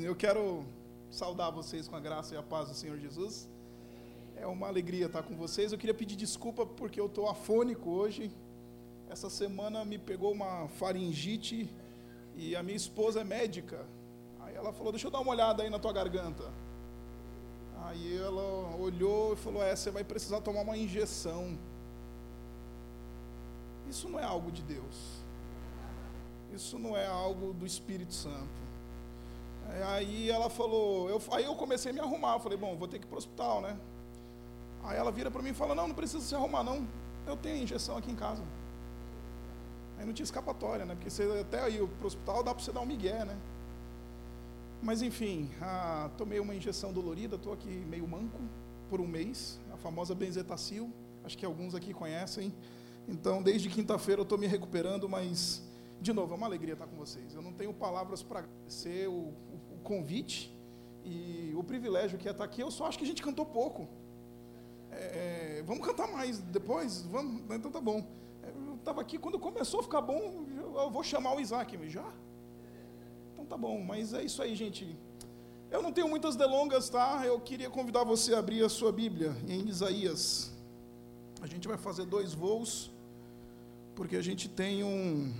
Eu quero saudar vocês com a graça e a paz do Senhor Jesus. É uma alegria estar com vocês. Eu queria pedir desculpa porque eu estou afônico hoje. Essa semana me pegou uma faringite e a minha esposa é médica. Aí ela falou: Deixa eu dar uma olhada aí na tua garganta. Aí ela olhou e falou: É, você vai precisar tomar uma injeção. Isso não é algo de Deus. Isso não é algo do Espírito Santo. Aí ela falou, eu, aí eu comecei a me arrumar, eu falei, bom, vou ter que ir para o hospital, né? Aí ela vira para mim e fala, não, não precisa se arrumar não, eu tenho injeção aqui em casa. Aí não tinha escapatória, né? Porque você até ir para o hospital dá para você dar um migué, né? Mas enfim, ah, tomei uma injeção dolorida, estou aqui meio manco por um mês, a famosa benzetacil, acho que alguns aqui conhecem. Então, desde quinta-feira eu estou me recuperando, mas, de novo, é uma alegria estar com vocês. Eu não tenho palavras para agradecer o convite e o privilégio que é estar aqui. Eu só acho que a gente cantou pouco. É, é vamos cantar mais depois? Vamos? Então tá bom. É, eu estava aqui, quando começou a ficar bom, eu vou chamar o Isaac. Já? Então tá bom, mas é isso aí, gente. Eu não tenho muitas delongas, tá? Eu queria convidar você a abrir a sua Bíblia em Isaías. A gente vai fazer dois voos, porque a gente tem um,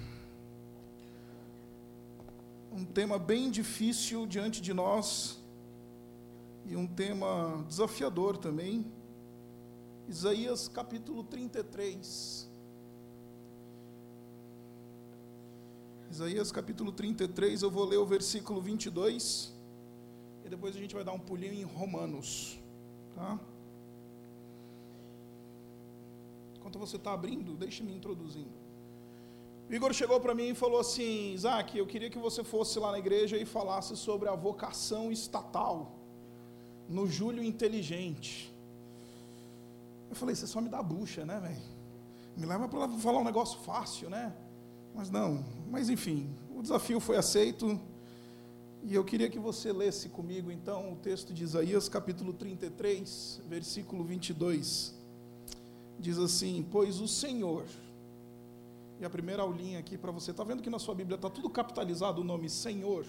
um tema bem difícil diante de nós e um tema desafiador também. Isaías capítulo 33. Isaías capítulo 33, eu vou ler o versículo 22 e depois a gente vai dar um pulinho em Romanos, tá? Enquanto você está abrindo, deixe-me introduzindo. O Igor chegou para mim e falou assim: Isaac, eu queria que você fosse lá na igreja e falasse sobre a vocação estatal no Júlio Inteligente. Eu falei: você só me dá bucha, né, velho? Me leva para falar um negócio fácil, né? Mas não, mas enfim, o desafio foi aceito. E eu queria que você lesse comigo então o texto de Isaías, capítulo 33, versículo 22. Diz assim: Pois o Senhor e a primeira aulinha aqui para você. Está vendo que na sua Bíblia está tudo capitalizado o nome Senhor?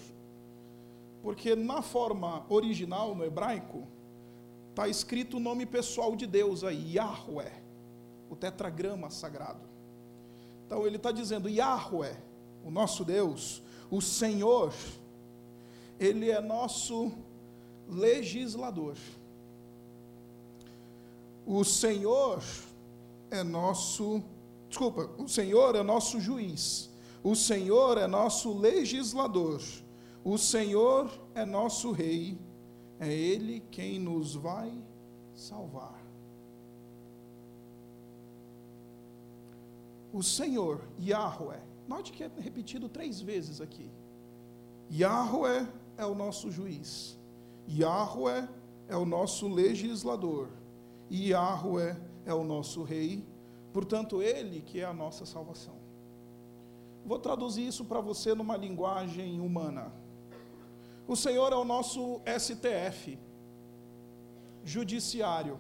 Porque na forma original, no hebraico, está escrito o nome pessoal de Deus aí, Yahweh, o tetragrama sagrado. Então ele está dizendo Yahweh, o nosso Deus, o Senhor, ele é nosso legislador. O Senhor é nosso Desculpa, o Senhor é nosso juiz. O Senhor é nosso legislador. O Senhor é nosso rei. É Ele quem nos vai salvar. O Senhor, Yahweh. Note que é repetido três vezes aqui. Yahweh é o nosso juiz. Yahweh é o nosso legislador. Yahweh é o nosso rei Portanto, Ele que é a nossa salvação. Vou traduzir isso para você numa linguagem humana. O Senhor é o nosso STF, judiciário.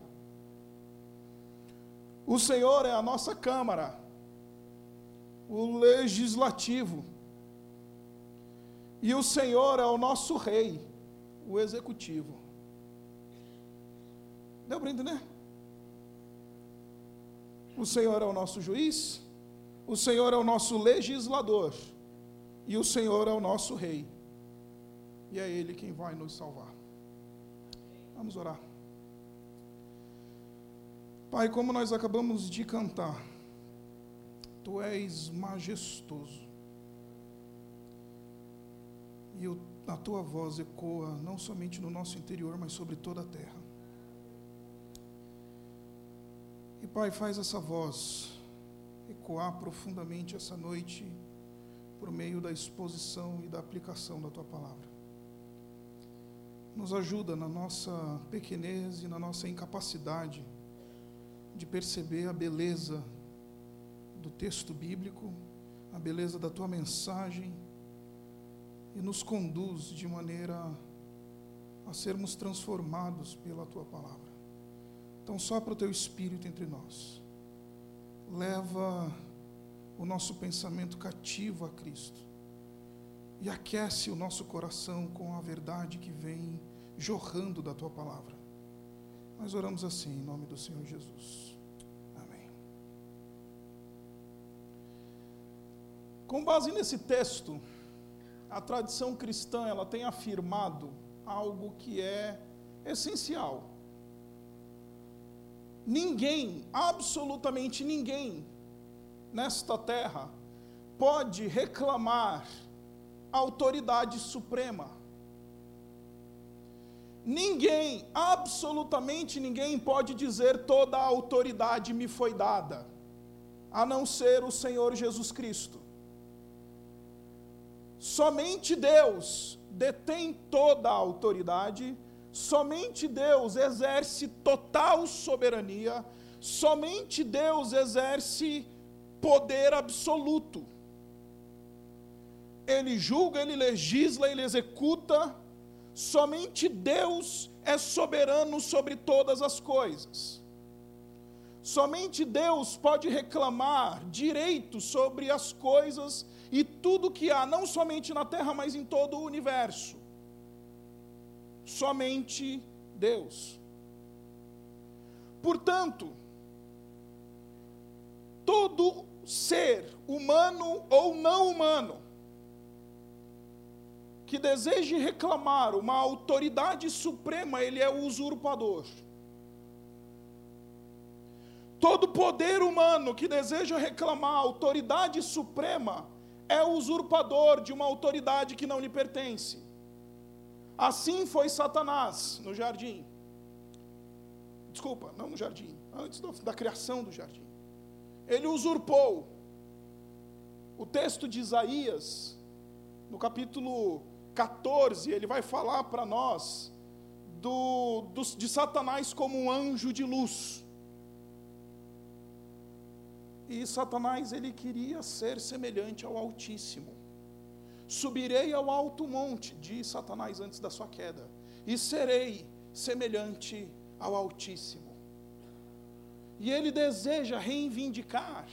O Senhor é a nossa Câmara, o legislativo. E o Senhor é o nosso Rei, o executivo. Deu para entender? O Senhor é o nosso juiz, o Senhor é o nosso legislador e o Senhor é o nosso rei. E é Ele quem vai nos salvar. Vamos orar. Pai, como nós acabamos de cantar, Tu és majestoso. E a Tua voz ecoa não somente no nosso interior, mas sobre toda a terra. E Pai, faz essa voz ecoar profundamente essa noite por meio da exposição e da aplicação da tua palavra. Nos ajuda na nossa pequenez e na nossa incapacidade de perceber a beleza do texto bíblico, a beleza da tua mensagem e nos conduz de maneira a sermos transformados pela tua palavra. Então, sopra o teu espírito entre nós. Leva o nosso pensamento cativo a Cristo. e aquece o nosso coração com a verdade que vem jorrando da tua palavra. Nós oramos assim em nome do Senhor Jesus. Amém. Com base nesse texto, a tradição cristã ela tem afirmado algo que é essencial. Ninguém, absolutamente ninguém, nesta terra, pode reclamar autoridade suprema. Ninguém, absolutamente ninguém, pode dizer toda a autoridade me foi dada, a não ser o Senhor Jesus Cristo. Somente Deus detém toda a autoridade, somente Deus exerce total soberania, somente Deus exerce poder absoluto. Ele julga, ele legisla, ele executa, somente Deus é soberano sobre todas as coisas. Somente Deus pode reclamar direito sobre as coisas e tudo que há, não somente na terra, mas em todo o universo. Somente Deus. Portanto, todo ser, humano ou não humano, que deseje reclamar uma autoridade suprema, ele é o usurpador. Todo poder humano que deseja reclamar autoridade suprema, é o usurpador de uma autoridade que não lhe pertence. Assim foi Satanás no jardim. Desculpa, não no jardim, antes da criação do jardim. Ele usurpou. O texto de Isaías, no capítulo 14, ele vai falar para nós do, do, de Satanás como um anjo de luz. E Satanás ele queria ser semelhante ao Altíssimo. Subirei ao alto monte, diz Satanás antes da sua queda, e serei semelhante ao Altíssimo. E ele deseja reivindicar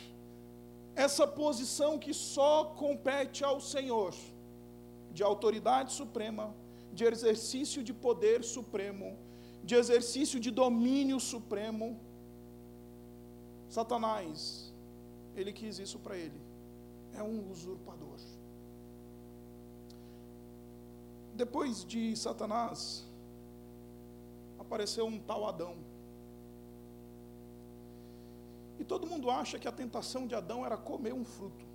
essa posição que só compete ao Senhor, de autoridade suprema, de exercício de poder supremo, de exercício de domínio supremo. Satanás ele quis isso para ele. É um usurpador. Depois de Satanás, apareceu um tal Adão. E todo mundo acha que a tentação de Adão era comer um fruto.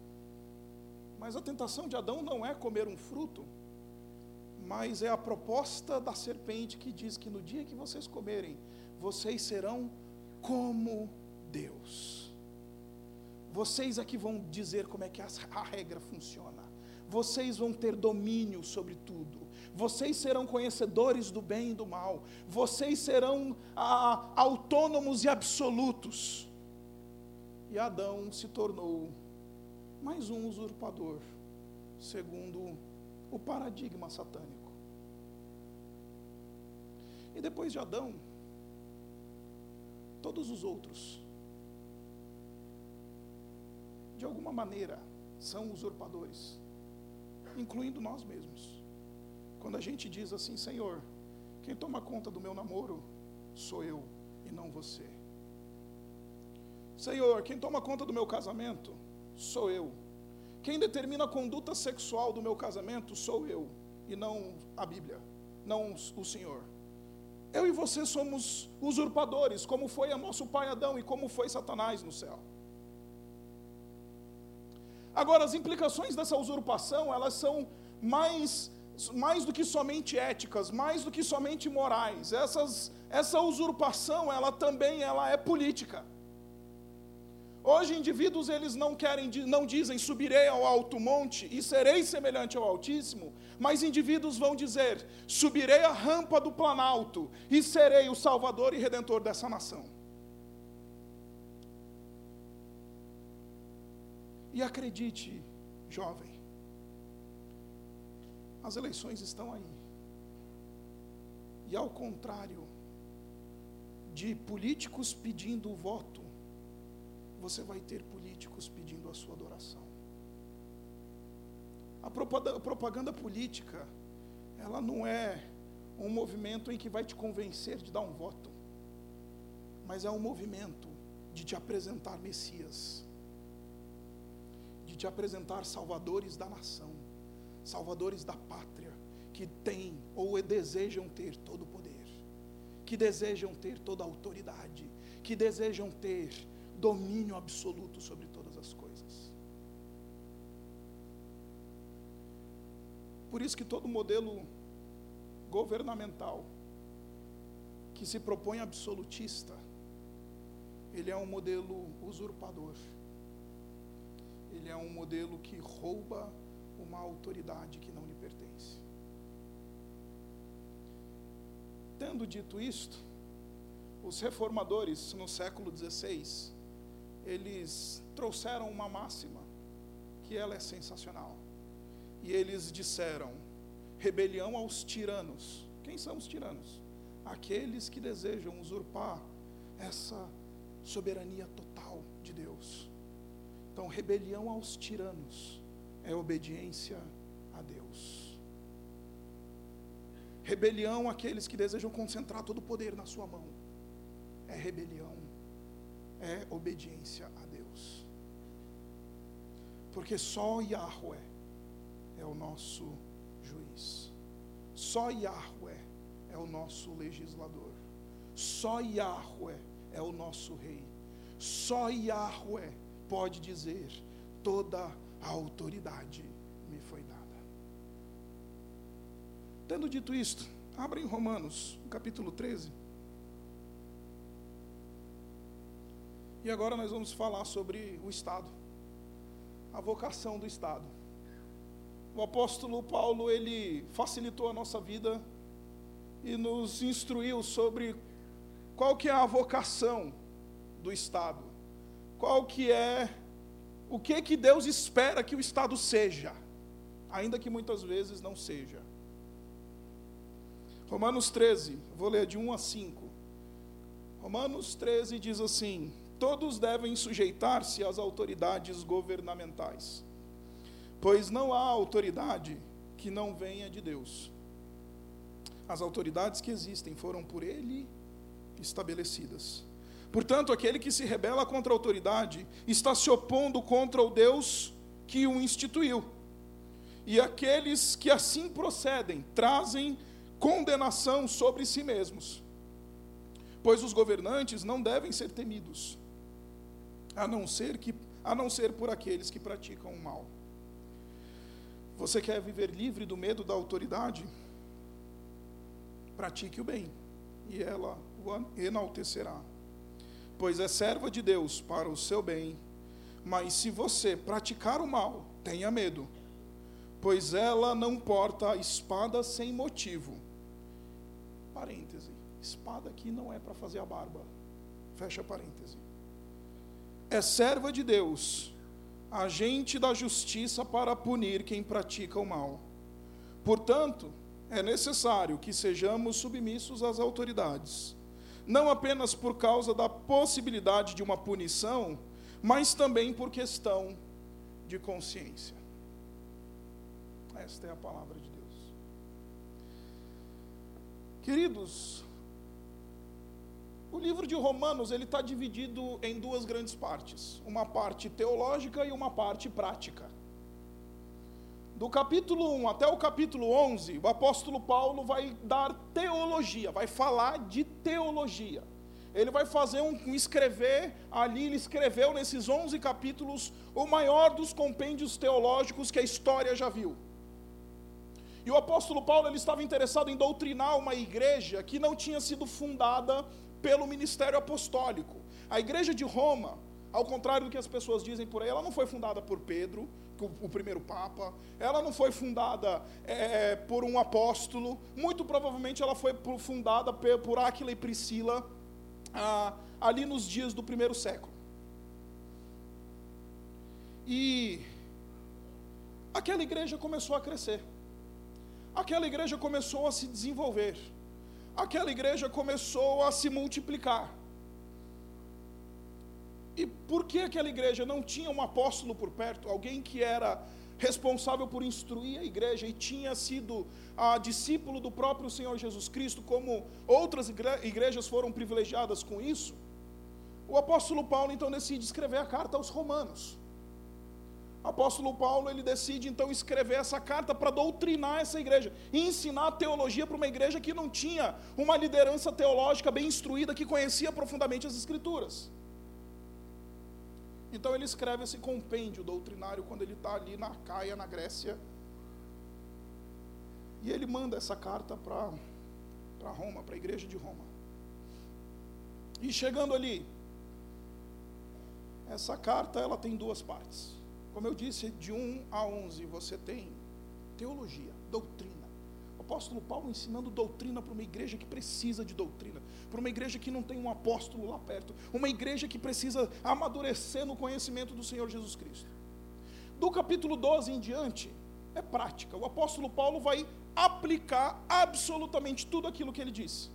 Mas a tentação de Adão não é comer um fruto, mas é a proposta da serpente que diz que no dia que vocês comerem, vocês serão como Deus. Vocês aqui vão dizer como é que a regra funciona. Vocês vão ter domínio sobre tudo. Vocês serão conhecedores do bem e do mal. Vocês serão ah, autônomos e absolutos. E Adão se tornou mais um usurpador, segundo o paradigma satânico. E depois de Adão, todos os outros de alguma maneira, são usurpadores, incluindo nós mesmos. Quando a gente diz assim, Senhor, quem toma conta do meu namoro sou eu e não você. Senhor, quem toma conta do meu casamento sou eu. Quem determina a conduta sexual do meu casamento sou eu e não a Bíblia, não o Senhor. Eu e você somos usurpadores, como foi a nosso pai Adão e como foi Satanás no céu. Agora, as implicações dessa usurpação, elas são mais, mais do que somente éticas, mais do que somente morais. Essas, essa usurpação, ela também ela é política. Hoje, indivíduos, eles não querem, não dizem, subirei ao alto monte e serei semelhante ao Altíssimo, mas indivíduos vão dizer, subirei a rampa do Planalto e serei o Salvador e Redentor dessa nação. E acredite, jovem, as eleições estão aí. E ao contrário de políticos pedindo o voto, você vai ter políticos pedindo a sua adoração. A propaganda política, ela não é um movimento em que vai te convencer de dar um voto, mas é um movimento de te apresentar Messias, de te apresentar salvadores da nação, salvadores da pátria, que têm ou desejam ter todo o poder, que desejam ter toda a autoridade, que desejam ter domínio absoluto sobre todas as coisas. Por isso que todo modelo governamental que se propõe absolutista, ele é um modelo usurpador. Ele é um modelo que rouba uma autoridade que não lhe pertence. Tendo dito isto, os reformadores no século XVI, eles trouxeram uma máxima que ela é sensacional. E eles disseram: rebelião aos tiranos. Quem são os tiranos? Aqueles que desejam usurpar essa soberania total de Deus. Então, rebelião aos tiranos é obediência a Deus. Rebelião àqueles que desejam concentrar todo o poder na sua mão é rebelião, é obediência a Deus. Porque só Yahweh é o nosso juiz. Só Yahweh é o nosso legislador. Só Yahweh é o nosso rei. Só Yahweh pode dizer: toda a autoridade me foi dada. Tendo dito isto, abra em Romanos, capítulo 13. E agora nós vamos falar sobre o Estado, a vocação do Estado. O apóstolo Paulo, ele facilitou a nossa vida e nos instruiu sobre qual que é a vocação do Estado, qual que é, o que que Deus espera que o Estado seja, ainda que muitas vezes não seja. Romanos 13, vou ler de 1 a 5. Romanos 13 diz assim: todos devem sujeitar-se às autoridades governamentais, pois não há autoridade que não venha de Deus. As autoridades que existem foram por Ele estabelecidas. Portanto, aquele que se rebela contra a autoridade está se opondo contra o Deus que o instituiu. E aqueles que assim procedem trazem condenação sobre si mesmos. Pois os governantes não devem ser temidos, a não ser que a não ser por aqueles que praticam o mal. Você quer viver livre do medo da autoridade? Pratique o bem, e ela o enaltecerá. Pois é serva de Deus para o seu bem. Mas se você praticar o mal, tenha medo, pois ela não porta espada sem motivo. Parêntese. Espada aqui não é para fazer a barba. Fecha parêntese é serva de Deus, agente da justiça para punir quem pratica o mal. Portanto, é necessário que sejamos submissos às autoridades, não apenas por causa da possibilidade de uma punição, mas também por questão de consciência. Esta é a palavra de Deus. Queridos, o livro de Romanos ele está dividido em duas grandes partes, uma parte teológica e uma parte prática. Do capítulo 1 até o capítulo 11, o apóstolo Paulo vai dar teologia, vai falar de teologia. Ele vai fazer um, um escrever, ali ele escreveu nesses 11 capítulos o maior dos compêndios teológicos que a história já viu. E o apóstolo Paulo ele estava interessado em doutrinar uma igreja que não tinha sido fundada pelo ministério apostólico. A igreja de Roma, ao contrário do que as pessoas dizem por aí, ela não foi fundada por Pedro, o, primeiro Papa, ela não foi fundada é, por um apóstolo, muito provavelmente ela foi fundada por Áquila e Priscila ah, ali nos dias do primeiro século. E aquela igreja começou a crescer, aquela igreja começou a se desenvolver aquela igreja começou a se multiplicar. E por que aquela igreja não tinha um apóstolo por perto, alguém que era responsável por instruir a igreja e tinha sido a discípulo do próprio Senhor Jesus Cristo, como outras igrejas foram privilegiadas com isso, o apóstolo Paulo então decide escrever a carta aos Romanos. O apóstolo Paulo ele decide então escrever essa carta para doutrinar essa igreja e ensinar teologia para uma igreja que não tinha uma liderança teológica bem instruída que conhecia profundamente as escrituras. Então ele escreve esse compêndio doutrinário quando ele está ali na Caia, na Grécia. E ele manda essa carta para Roma, para a igreja de Roma. E chegando ali, essa carta ela tem duas partes. Como eu disse, de 1 a 11 você tem teologia, doutrina. O apóstolo Paulo ensinando doutrina para uma igreja que precisa de doutrina, para uma igreja que não tem um apóstolo lá perto, uma igreja que precisa amadurecer no conhecimento do Senhor Jesus Cristo. Do capítulo 12 em diante, é prática. O apóstolo Paulo vai aplicar absolutamente tudo aquilo que ele disse.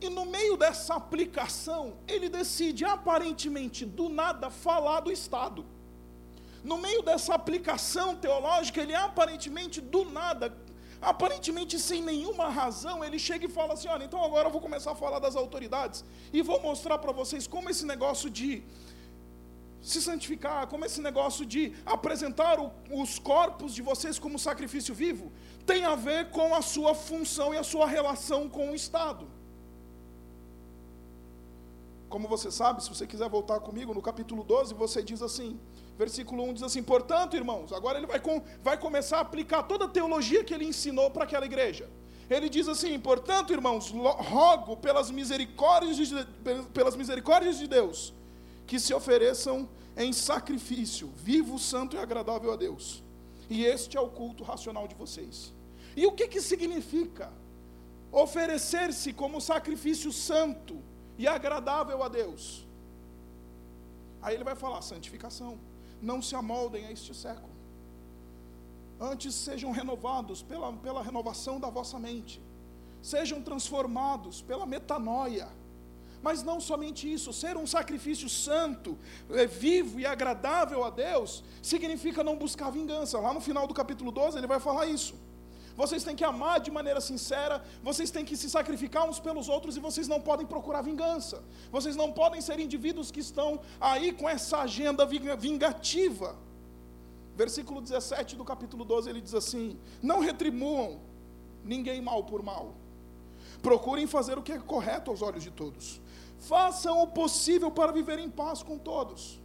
E no meio dessa aplicação, ele decide aparentemente do nada falar do Estado. No meio dessa aplicação teológica, ele aparentemente do nada, aparentemente sem nenhuma razão, ele chega e fala assim: olha, então agora eu vou começar a falar das autoridades e vou mostrar para vocês como esse negócio de se santificar, como esse negócio de apresentar o, os corpos de vocês como sacrifício vivo, tem a ver com a sua função e a sua relação com o Estado. Como você sabe, se você quiser voltar comigo, no capítulo 12, você diz assim, versículo 1 diz assim: Portanto, irmãos, agora ele vai, com, vai começar a aplicar toda a teologia que ele ensinou para aquela igreja. Ele diz assim: Portanto, irmãos, rogo pelas misericórdias, de, pelas misericórdias de Deus, que se ofereçam em sacrifício, vivo, santo e agradável a Deus. E este é o culto racional de vocês. E o que, que significa oferecer-se como sacrifício santo? e agradável a Deus. Aí ele vai falar: santificação. Não se amoldem a este século. Antes sejam renovados pela, pela renovação da vossa mente. Sejam transformados pela metanoia. Mas não somente isso, ser um sacrifício santo, é, vivo e agradável a Deus, significa não buscar vingança. Lá no final do capítulo 12 ele vai falar isso vocês têm que amar de maneira sincera, vocês têm que se sacrificar uns pelos outros e vocês não podem procurar vingança. Vocês não podem ser indivíduos que estão aí com essa agenda vingativa. Versículo 17 do capítulo 12 ele diz assim: Não retribuam ninguém mal por mal. Procurem fazer o que é correto aos olhos de todos. Façam o possível para viver em paz com todos.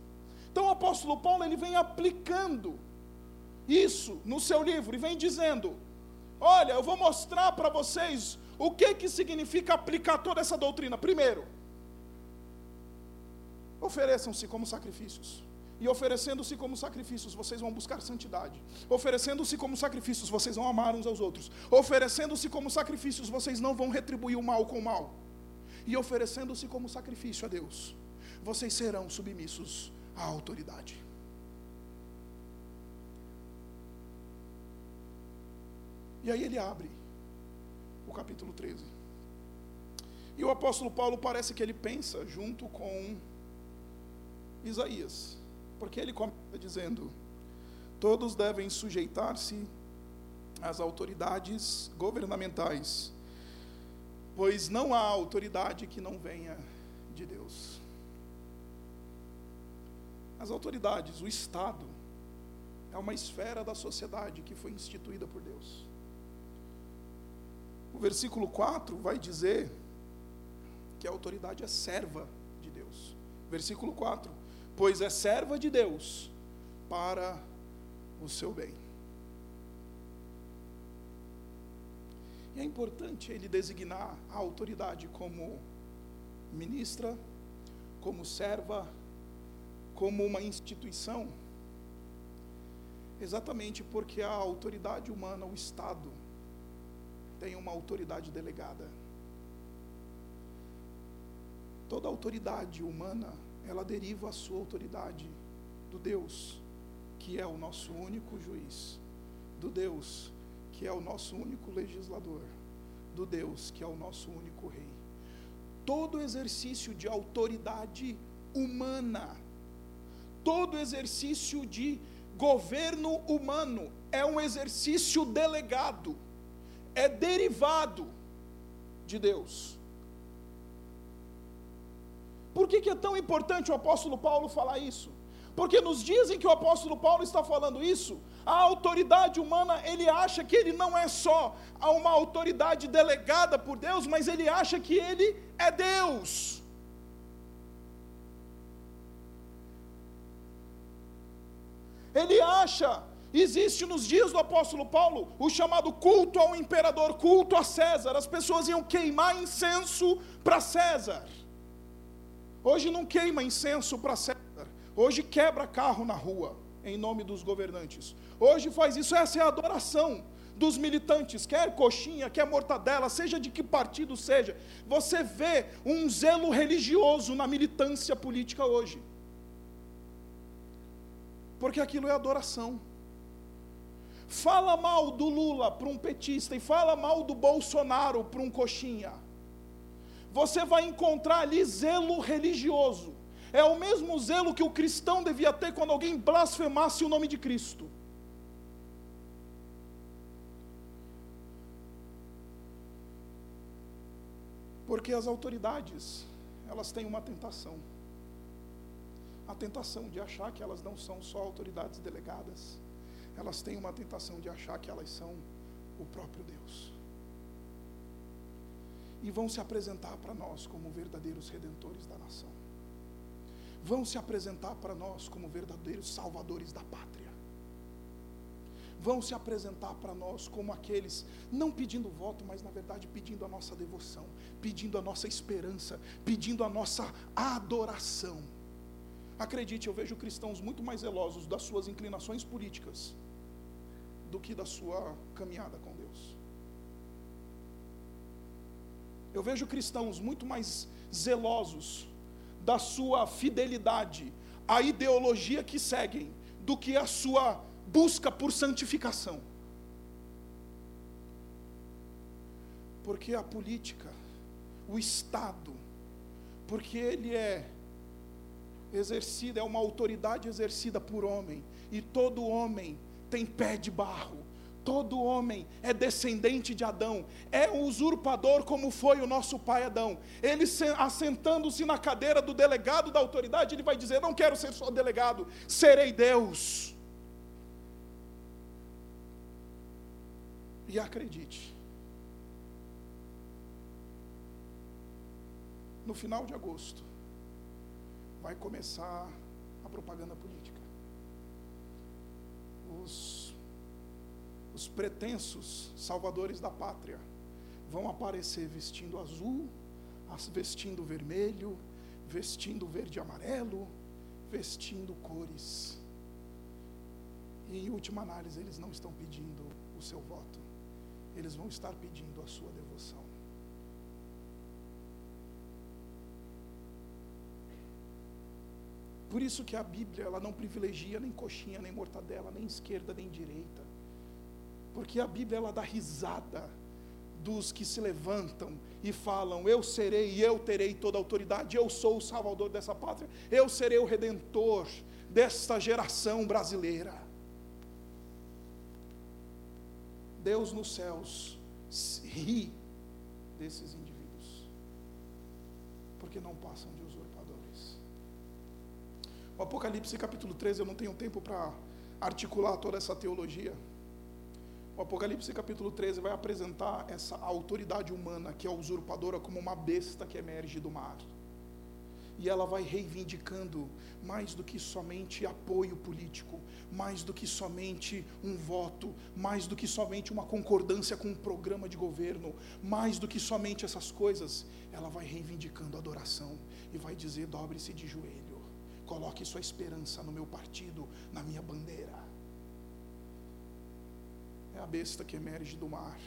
Então o apóstolo Paulo ele vem aplicando isso no seu livro e vem dizendo: Olha, eu vou mostrar para vocês o que, que significa aplicar toda essa doutrina. Primeiro, ofereçam-se como sacrifícios. E oferecendo-se como sacrifícios, vocês vão buscar santidade. Oferecendo-se como sacrifícios, vocês vão amar uns aos outros. Oferecendo-se como sacrifícios, vocês não vão retribuir o mal com o mal. E oferecendo-se como sacrifício a Deus, vocês serão submissos à autoridade. E aí ele abre o capítulo 13. E o apóstolo Paulo parece que ele pensa junto com Isaías, porque ele começa dizendo: todos devem sujeitar-se às autoridades governamentais, pois não há autoridade que não venha de Deus. As autoridades, o Estado, é uma esfera da sociedade que foi instituída por Deus. O versículo 4 vai dizer que a autoridade é serva de Deus. Versículo 4: Pois é serva de Deus para o seu bem. E é importante ele designar a autoridade como ministra, como serva, como uma instituição, exatamente porque a autoridade humana, o Estado, tem uma autoridade delegada. Toda autoridade humana, ela deriva a sua autoridade do Deus, que é o nosso único juiz, do Deus, que é o nosso único legislador, do Deus, que é o nosso único rei. Todo exercício de autoridade humana, todo exercício de governo humano é um exercício delegado, é derivado de Deus. Por que, que é tão importante o apóstolo Paulo falar isso? Porque nos dias em que o apóstolo Paulo está falando isso, a autoridade humana, ele acha que ele não é só uma autoridade delegada por Deus, mas ele acha que ele é Deus. Ele acha, existe nos dias do apóstolo Paulo, o chamado culto ao imperador, culto a César. As pessoas iam queimar incenso para César. Hoje não queima incenso para César. Hoje quebra carro na rua, em nome dos governantes. Hoje faz isso, essa é a adoração dos militantes, quer coxinha, quer mortadela, seja de que partido seja. Você vê um zelo religioso na militância política hoje. Porque aquilo é adoração. Fala mal do Lula para um petista e fala mal do Bolsonaro para um coxinha. Você vai encontrar ali zelo religioso. É o mesmo zelo que o cristão devia ter quando alguém blasfemasse o nome de Cristo. Porque as autoridades, elas têm uma tentação. A tentação de achar que elas não são só autoridades delegadas. Elas têm uma tentação de achar que elas são o próprio Deus. E vão se apresentar para nós como verdadeiros redentores da nação vão se apresentar para nós como verdadeiros salvadores da pátria. Vão se apresentar para nós como aqueles, não pedindo voto, mas na verdade pedindo a nossa devoção, pedindo a nossa esperança, pedindo a nossa adoração. Acredite, eu vejo cristãos muito mais zelosos das suas inclinações políticas do que da sua caminhada com Deus. Eu vejo cristãos muito mais zelosos da sua fidelidade à ideologia que seguem do que a sua busca por santificação. Porque a política, o Estado, porque ele é exercida, é uma autoridade exercida por homem, e todo homem tem pé de barro, todo homem é descendente de Adão, é um usurpador como foi o nosso pai Adão. Ele assentando-se na cadeira do delegado da autoridade, ele vai dizer: Não quero ser só delegado, serei Deus. E acredite, no final de agosto, vai começar a propaganda política. Os os pretensos salvadores da pátria vão aparecer vestindo azul, vestindo vermelho, vestindo verde e amarelo, vestindo cores. E em última análise, eles não estão pedindo o seu voto, eles vão estar pedindo a sua devoção. Por isso que a Bíblia ela não privilegia nem coxinha, nem mortadela, nem esquerda, nem direita. Porque a Bíblia ela dá risada dos que se levantam e falam: Eu serei e eu terei toda a autoridade, eu sou o salvador dessa pátria, eu serei o redentor desta geração brasileira. Deus nos céus ri desses indivíduos, porque não passam de. O Apocalipse capítulo 13, eu não tenho tempo para articular toda essa teologia. O Apocalipse capítulo 13 vai apresentar essa autoridade humana que é usurpadora como uma besta que emerge do mar. E ela vai reivindicando mais do que somente apoio político, mais do que somente um voto, mais do que somente uma concordância com um programa de governo, mais do que somente essas coisas, ela vai reivindicando adoração e vai dizer: dobre-se de joelho, coloque sua esperança no meu partido, na minha bandeira é a besta que emerge do mar,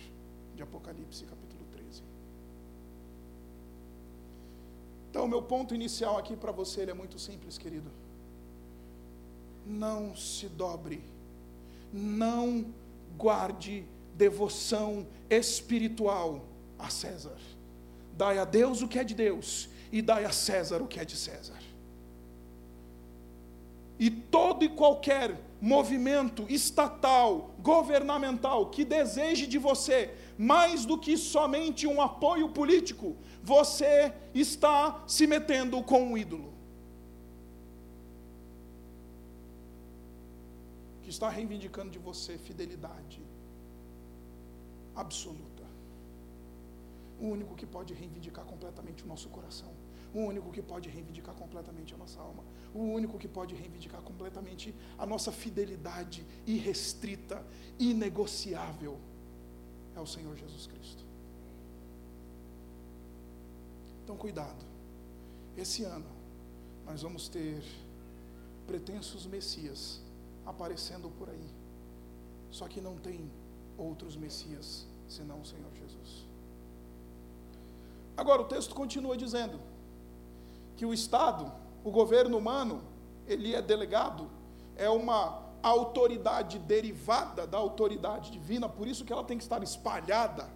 de Apocalipse capítulo 13. Então, meu ponto inicial aqui para você é muito simples, querido. Não se dobre, não guarde devoção espiritual a César. Dai a Deus o que é de Deus e dai a César o que é de César. E todo e qualquer movimento estatal, governamental que deseje de você mais do que somente um apoio político, você está se metendo com um ídolo. Que está reivindicando de você fidelidade absoluta. O único que pode reivindicar completamente o nosso coração. O único que pode reivindicar completamente a nossa alma. O único que pode reivindicar completamente a nossa fidelidade irrestrita, inegociável, é o Senhor Jesus Cristo. Então, cuidado. Esse ano, nós vamos ter pretensos Messias aparecendo por aí. Só que não tem outros Messias senão o Senhor Jesus. Agora, o texto continua dizendo que o Estado, o governo humano, ele é delegado, é uma autoridade derivada da autoridade divina, por isso que ela tem que estar espalhada.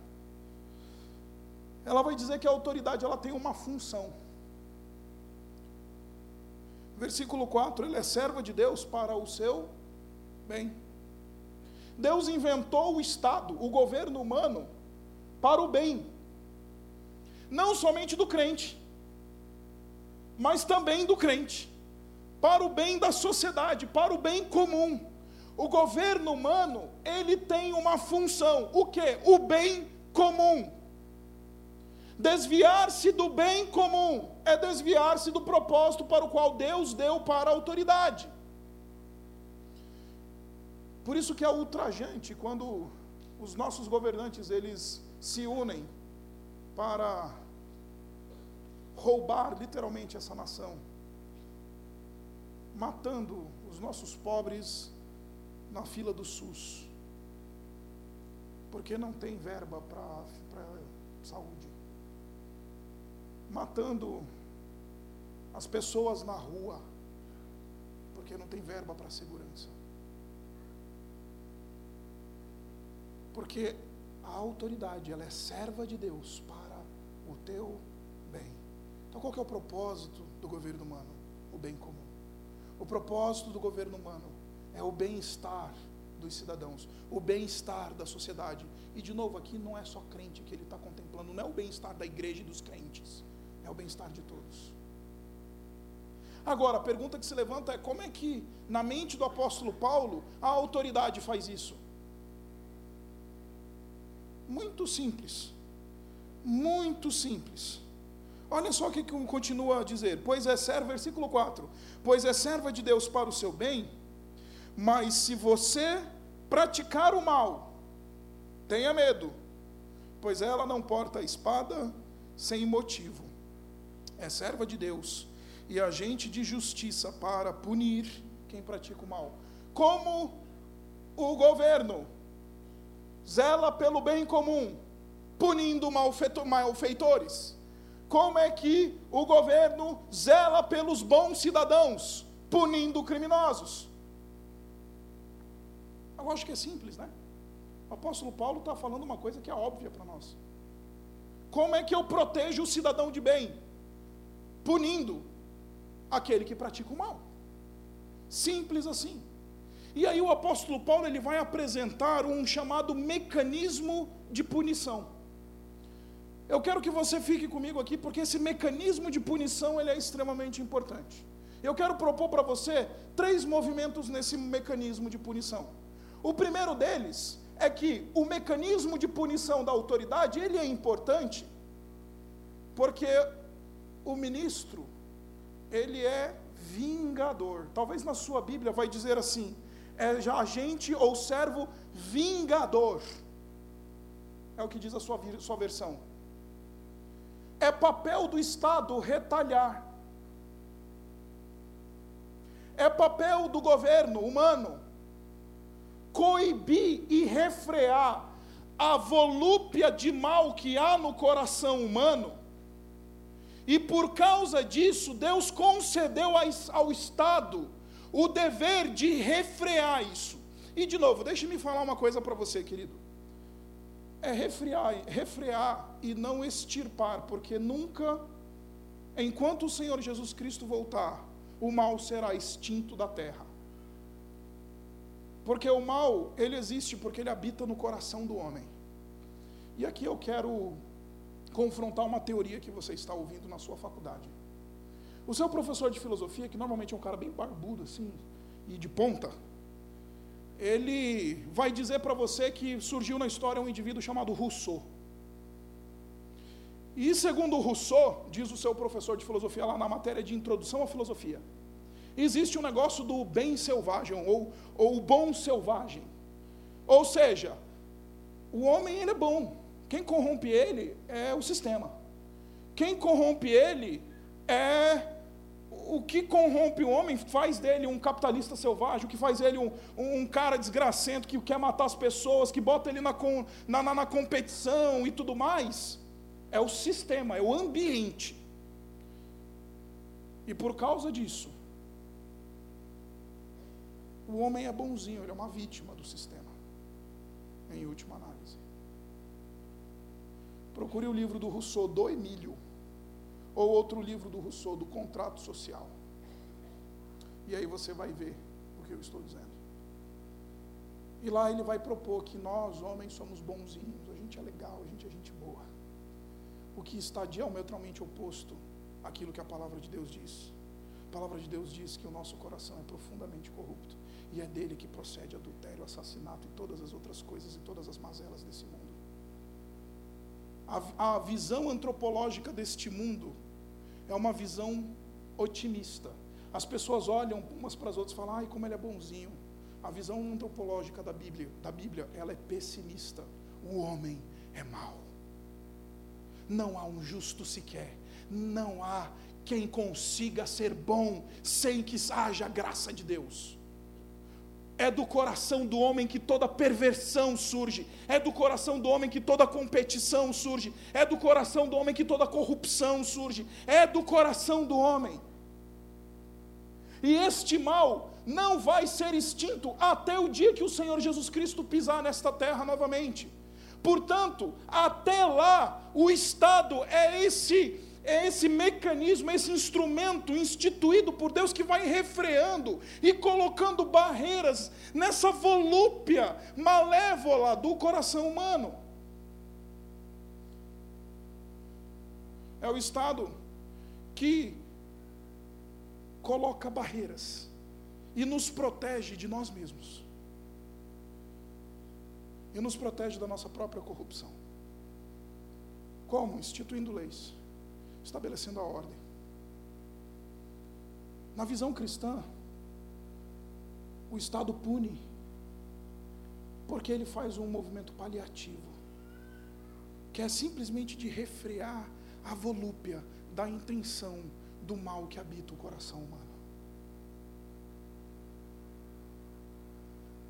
Ela vai dizer que a autoridade ela tem uma função. Versículo 4, ele é serva de Deus para o seu bem. Deus inventou o Estado, o governo humano, para o bem, não somente do crente, mas também do crente, para o bem da sociedade, para o bem comum. O governo humano, ele tem uma função, o que? O bem comum. Desviar-se do bem comum é desviar-se do propósito para o qual Deus deu para a autoridade. Por isso que é ultrajante quando os nossos governantes eles se unem para roubar literalmente essa nação, matando os nossos pobres na fila do SUS, porque não tem verba para saúde, matando as pessoas na rua, porque não tem verba para segurança. Porque a autoridade, ela é serva de Deus para o teu. Então, qual é o propósito do governo humano? O bem comum. O propósito do governo humano é o bem-estar dos cidadãos, o bem-estar da sociedade. E, de novo, aqui não é só crente que ele está contemplando, não é o bem-estar da igreja e dos crentes, é o bem-estar de todos. Agora, a pergunta que se levanta é: como é que, na mente do apóstolo Paulo, a autoridade faz isso? Muito simples. Muito simples. Olha só o que continua a dizer. Pois é serva, versículo 4. Pois é serva de Deus para o seu bem, mas se você praticar o mal, tenha medo, pois ela não porta a espada sem motivo. É serva de Deus e agente de justiça para punir quem pratica o mal. Como o governo zela pelo bem comum, punindo malfeitores? Como é que o governo zela pelos bons cidadãos, punindo criminosos? Eu acho que é simples, né? O apóstolo Paulo está falando uma coisa que é óbvia para nós. Como é que eu protejo o cidadão de bem? Punindo aquele que pratica o mal. Simples assim. E aí o apóstolo Paulo ele vai apresentar um chamado mecanismo de punição. Eu quero que você fique comigo aqui porque esse mecanismo de punição ele é extremamente importante. Eu quero propor para você três movimentos nesse mecanismo de punição. O primeiro deles é que o mecanismo de punição da autoridade ele é importante porque o ministro ele é vingador. Talvez na sua Bíblia vai dizer assim: é agente ou servo vingador. É o que diz a sua, sua versão. É papel do Estado retalhar. É papel do governo humano coibir e refrear a volúpia de mal que há no coração humano. E por causa disso, Deus concedeu ao Estado o dever de refrear isso. E de novo, deixe-me falar uma coisa para você, querido. É refrear, refrear e não extirpar, porque nunca, enquanto o Senhor Jesus Cristo voltar, o mal será extinto da terra. Porque o mal, ele existe porque ele habita no coração do homem. E aqui eu quero confrontar uma teoria que você está ouvindo na sua faculdade. O seu professor de filosofia, que normalmente é um cara bem barbudo assim, e de ponta, ele vai dizer para você que surgiu na história um indivíduo chamado Rousseau. E segundo Rousseau, diz o seu professor de filosofia lá na matéria de introdução à filosofia, existe um negócio do bem selvagem ou, o bom selvagem. Ou seja, o homem ele é bom. Quem corrompe ele é o sistema. Quem corrompe ele é o que corrompe o homem faz dele um capitalista selvagem, o que faz ele um, um cara desgracento que quer matar as pessoas, que bota ele na, na, na, competição e tudo mais é o sistema, é o ambiente. E por causa disso, o homem é bonzinho, ele é uma vítima do sistema, em última análise. Procure o livro do Rousseau, do Emílio, ou outro livro do Rousseau, do Contrato Social. E aí você vai ver o que eu estou dizendo. E lá ele vai propor que nós, homens, somos bonzinhos, a gente é legal, a gente é gente boa o que está diametralmente oposto àquilo que a palavra de Deus diz. A palavra de Deus diz que o nosso coração é profundamente corrupto e é dele que procede adultério, assassinato e todas as outras coisas e todas as mazelas desse mundo. A, a visão antropológica deste mundo é uma visão otimista. As pessoas olham umas para as outras e falam: "Ai, como ele é bonzinho". A visão antropológica da Bíblia, da Bíblia, ela é pessimista. O homem é mau não há um justo sequer, não há quem consiga ser bom sem que haja graça de Deus. É do coração do homem que toda perversão surge, é do coração do homem que toda competição surge, é do coração do homem que toda corrupção surge, é do coração do homem. E este mal não vai ser extinto até o dia que o Senhor Jesus Cristo pisar nesta terra novamente. Portanto, até lá, o Estado é esse é esse mecanismo, esse instrumento instituído por Deus que vai refreando e colocando barreiras nessa volúpia malévola do coração humano. É o Estado que coloca barreiras e nos protege de nós mesmos e nos protege da nossa própria corrupção. Como? Instituindo leis, estabelecendo a ordem. Na visão cristã, o Estado pune, porque ele faz um movimento paliativo, que é simplesmente de refrear a volúpia da intenção do mal que habita o coração humano.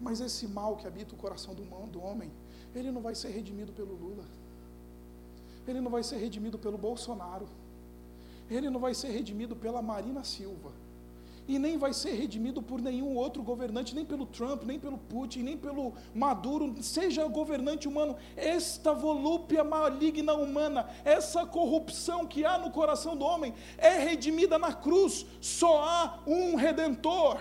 Mas esse mal que habita o coração do, do homem, ele não vai ser redimido pelo Lula. Ele não vai ser redimido pelo Bolsonaro. Ele não vai ser redimido pela Marina Silva. E nem vai ser redimido por nenhum outro governante, nem pelo Trump, nem pelo Putin, nem pelo Maduro, seja governante humano. Esta volúpia maligna humana, essa corrupção que há no coração do homem, é redimida na cruz. Só há um redentor.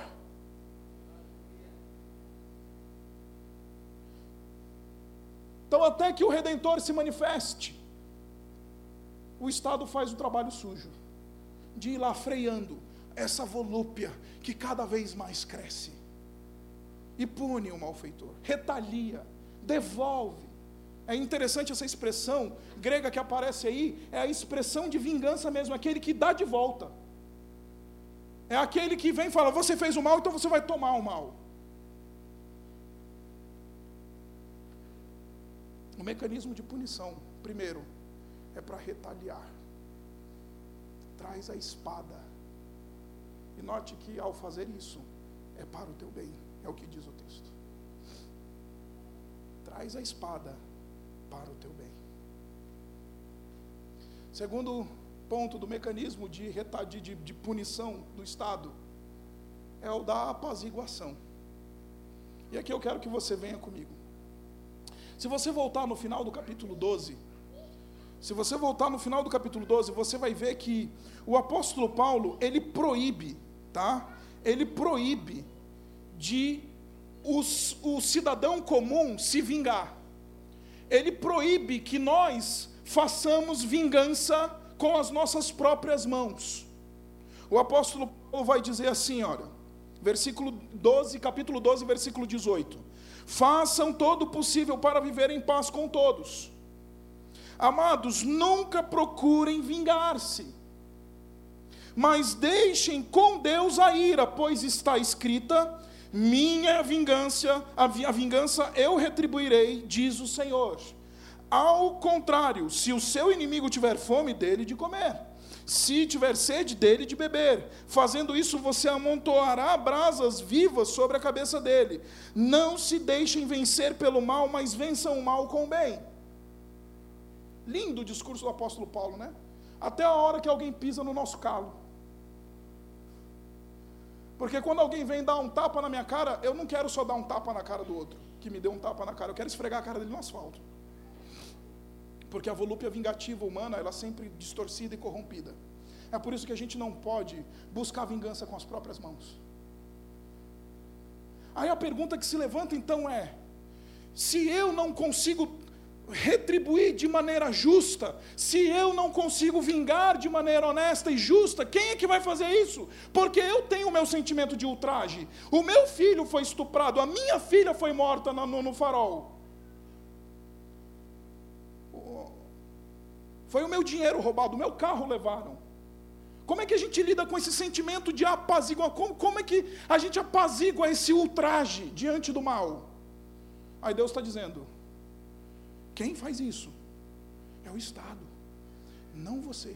Então, até que o redentor se manifeste, o Estado faz o trabalho sujo de ir lá freando essa volúpia que cada vez mais cresce e pune o malfeitor, retalia, devolve. É interessante essa expressão grega que aparece aí, é a expressão de vingança mesmo, aquele que dá de volta. É aquele que vem e fala: Você fez o mal, então você vai tomar o mal. O mecanismo de punição, primeiro, é para retaliar. Traz a espada. E note que ao fazer isso, é para o teu bem, é o que diz o texto. Traz a espada para o teu bem. Segundo ponto do mecanismo de, de, de punição do Estado é o da apaziguação. E aqui eu quero que você venha comigo. Se você voltar no final do capítulo 12, se você voltar no final do capítulo 12, você vai ver que o apóstolo Paulo, ele proíbe tá? Ele proíbe de os, o cidadão comum se vingar. Ele proíbe que nós façamos vingança com as nossas próprias mãos. O apóstolo Paulo vai dizer assim, olha, versículo 12, capítulo 12, versículo 18. Façam todo o possível para viver em paz com todos. Amados, nunca procurem vingar-se, mas deixem com Deus a ira, pois está escrita: minha vingança, a vingança eu retribuirei, diz o Senhor. Ao contrário, se o seu inimigo tiver fome dele de comer, se tiver sede dele de beber, fazendo isso você amontoará brasas vivas sobre a cabeça dele. Não se deixem vencer pelo mal, mas vençam o mal com o bem. Lindo o discurso do apóstolo Paulo, né? Até a hora que alguém pisa no nosso calo. Porque quando alguém vem dar um tapa na minha cara, eu não quero só dar um tapa na cara do outro, que me deu um tapa na cara, eu quero esfregar a cara dele no asfalto. Porque a volúpia vingativa humana, ela é sempre distorcida e corrompida. É por isso que a gente não pode buscar vingança com as próprias mãos. Aí a pergunta que se levanta então é: se eu não consigo retribuir de maneira justa, se eu não consigo vingar de maneira honesta e justa, quem é que vai fazer isso? Porque eu tenho o meu sentimento de ultraje. O meu filho foi estuprado, a minha filha foi morta no, no, farol. Foi o meu dinheiro roubado, o meu carro levaram. Como é que a gente lida com esse sentimento de apaziguar? Como, como é que a gente apazigua esse ultraje diante do mal? Aí Deus está dizendo: quem faz isso? É o Estado, não você.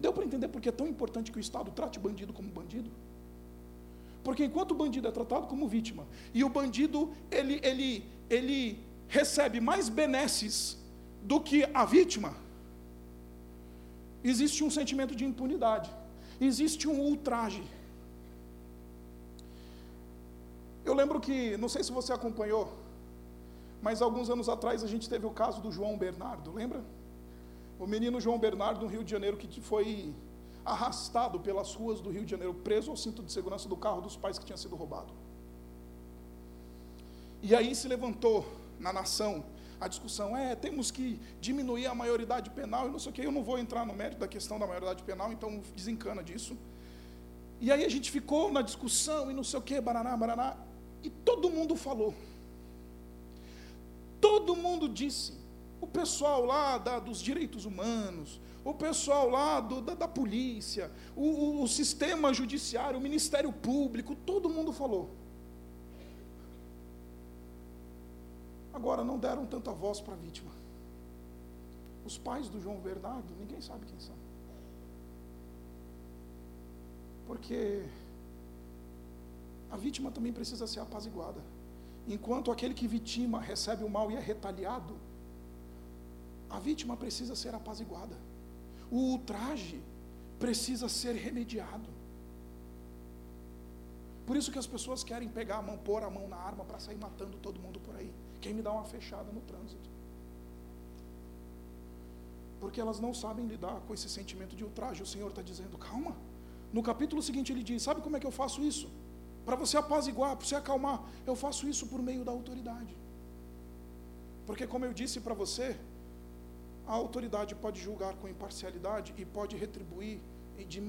Deu para entender porque é tão importante que o Estado trate bandido como bandido? Porque enquanto o bandido é tratado como vítima e o bandido ele, ele, ele recebe mais benesses do que a vítima, existe um sentimento de impunidade, existe um ultraje. Eu lembro que, não sei se você acompanhou, mas alguns anos atrás a gente teve o caso do João Bernardo, lembra? O menino João Bernardo, no Rio de Janeiro, que foi arrastado pelas ruas do Rio de Janeiro, preso ao cinto de segurança do carro dos pais que tinha sido roubado. E aí se levantou na nação a discussão é temos que diminuir a maioridade penal e não sei o que. Eu não vou entrar no mérito da questão da maioridade penal, então desencana disso. E aí a gente ficou na discussão e não sei o que, baraná, baraná, e todo mundo falou. Todo mundo disse. O pessoal lá da, dos direitos humanos, o pessoal lá do, da, da, polícia, o, o, o sistema judiciário, o Ministério Público, todo mundo falou. Agora, não deram tanta voz para a vítima. Os pais do João Bernardo, ninguém sabe quem são. Porque a vítima também precisa ser apaziguada. Enquanto aquele que vitima recebe o mal e é retaliado, a vítima precisa ser apaziguada. O ultraje precisa ser remediado. Por isso que as pessoas querem pegar a mão, pôr a mão na arma para sair matando todo mundo por aí. Quem me dá uma fechada no trânsito? Porque elas não sabem lidar com esse sentimento de ultraje. O Senhor está dizendo, calma. No capítulo seguinte ele diz: Sabe como é que eu faço isso? Para você apaziguar, para você acalmar, eu faço isso por meio da autoridade. Porque, como eu disse para você, a autoridade pode julgar com imparcialidade e pode retribuir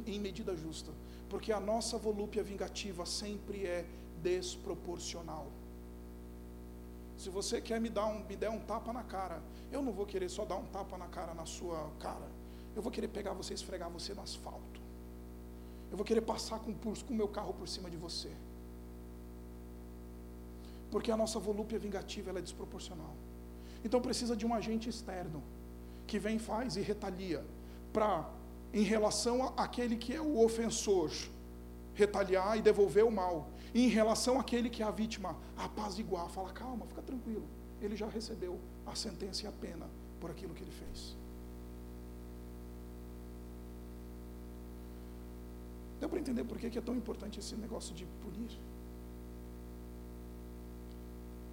em medida justa. Porque a nossa volúpia vingativa sempre é desproporcional. Se você quer me dar um, me der um tapa na cara, eu não vou querer só dar um tapa na cara na sua cara. Eu vou querer pegar você e esfregar você no asfalto. Eu vou querer passar com o meu carro por cima de você. Porque a nossa volúpia vingativa é desproporcional. Então precisa de um agente externo que vem faz e retalia para em relação àquele que é o ofensor retaliar e devolver o mal em relação àquele que é a vítima, apaziguar, fala, calma, fica tranquilo. Ele já recebeu a sentença e a pena por aquilo que ele fez. Deu para entender por que é tão importante esse negócio de punir?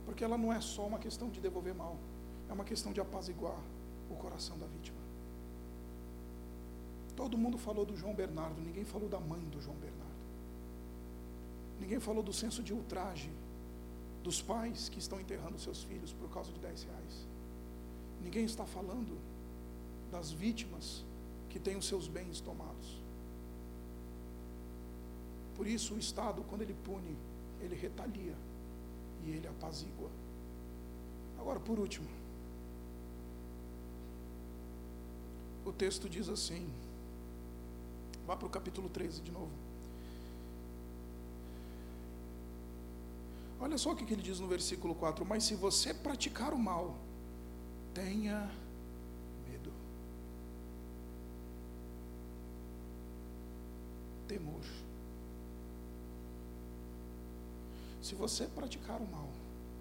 Porque ela não é só uma questão de devolver mal, é uma questão de apaziguar o coração da vítima. Todo mundo falou do João Bernardo, ninguém falou da mãe do João Bernardo. Ninguém falou do senso de ultraje dos pais que estão enterrando seus filhos por causa de 10 reais. Ninguém está falando das vítimas que têm os seus bens tomados. Por isso, o Estado, quando ele pune, ele retalia e ele apazigua. Agora, por último, o texto diz assim, vá para o capítulo 13 de novo. Olha só o que ele diz no versículo 4: Mas se você praticar o mal, tenha medo. Temor. Se você praticar o mal,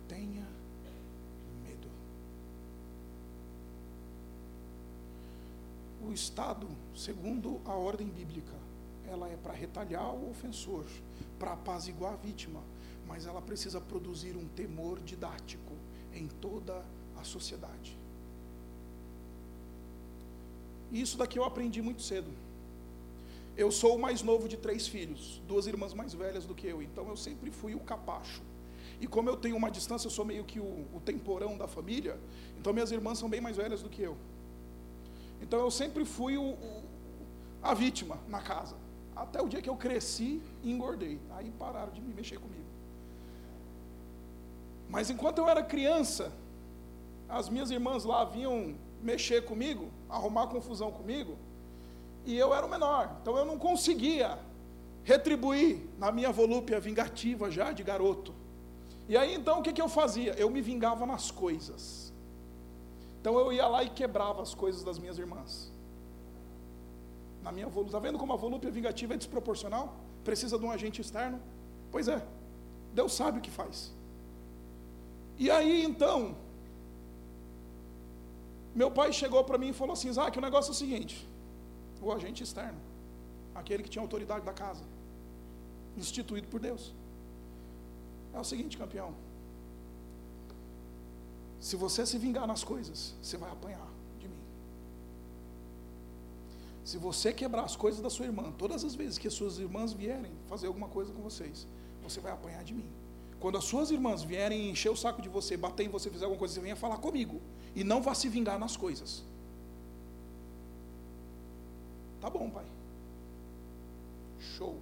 tenha medo. O Estado, segundo a ordem bíblica, ela é para retalhar o ofensor, para apaziguar a vítima, mas ela precisa produzir um temor didático em toda a sociedade. E isso daqui eu aprendi muito cedo. Eu sou o mais novo de três filhos, duas irmãs mais velhas do que eu, então eu sempre fui o capacho. E como eu tenho uma distância, eu sou meio que o, o temporão da família, então minhas irmãs são bem mais velhas do que eu. Então eu sempre fui o, o, a vítima na casa. Até o dia que eu cresci e engordei. Aí pararam de me mexer comigo. Mas enquanto eu era criança, as minhas irmãs lá vinham mexer comigo, arrumar confusão comigo e eu era o menor, então eu não conseguia retribuir na minha volúpia vingativa já de garoto. E aí então o que, que eu fazia? Eu me vingava nas coisas. Então eu ia lá e quebrava as coisas das minhas irmãs. Na minha volúpia. Está vendo como a volúpia vingativa é desproporcional? Precisa de um agente externo? Pois é. Deus sabe o que faz. E aí então, meu pai chegou para mim e falou assim: Isaac, o negócio é o seguinte o agente externo, aquele que tinha autoridade da casa, instituído por Deus. É o seguinte, campeão: se você se vingar nas coisas, você vai apanhar de mim. Se você quebrar as coisas da sua irmã, todas as vezes que as suas irmãs vierem fazer alguma coisa com vocês, você vai apanhar de mim. Quando as suas irmãs vierem encher o saco de você, bater em você, fizer alguma coisa, você venha falar comigo. E não vá se vingar nas coisas. Tá bom, pai. Show.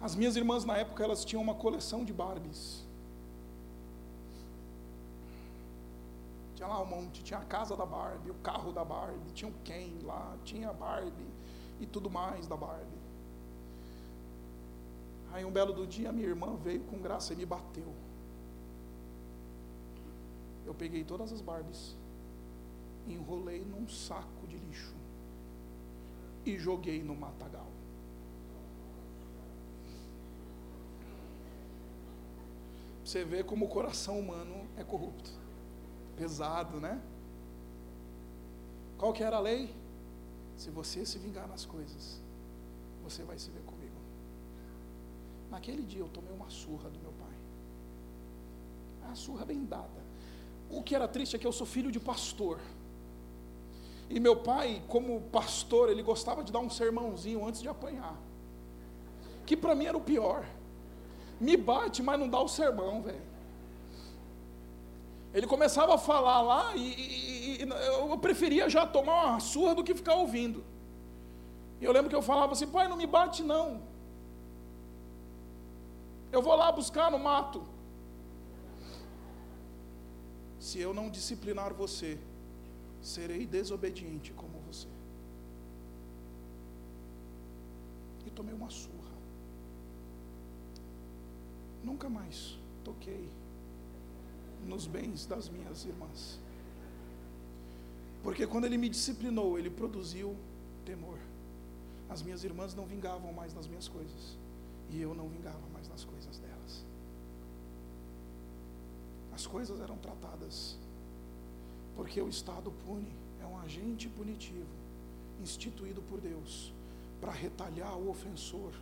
As minhas irmãs na época elas tinham uma coleção de Barbies. Tinha lá um monte, tinha a casa da Barbie, o carro da Barbie, tinha o Ken lá, tinha a Barbie e tudo mais da Barbie. Aí um belo do dia minha irmã veio com graça e me bateu. Eu peguei todas as Barbies enrolei num saco de lixo e joguei no matagal. Você vê como o coração humano é corrupto. Pesado, né? Qual que era a lei? Se você se vingar nas coisas, você vai se ver comigo. Naquele dia eu tomei uma surra do meu pai. A surra bem dada. O que era triste é que eu sou filho de pastor. E meu pai, como pastor, ele gostava de dar um sermãozinho antes de apanhar. Que para mim era o pior. Me bate, mas não dá o sermão, velho. Ele começava a falar lá e, e, e, eu preferia já tomar uma surra do que ficar ouvindo. E eu lembro que eu falava assim, pai, não me bate não. Eu vou lá buscar no mato. Se eu não disciplinar você, serei desobediente como você. E tomei uma surra. Nunca mais toquei nos bens das minhas irmãs. Porque quando ele me disciplinou, ele produziu temor. As minhas irmãs não vingavam mais nas minhas coisas. E eu não vingava mais nas coisas delas. As coisas eram tratadas porque o Estado pune, é um agente punitivo, instituído por Deus, para retalhar o ofensor,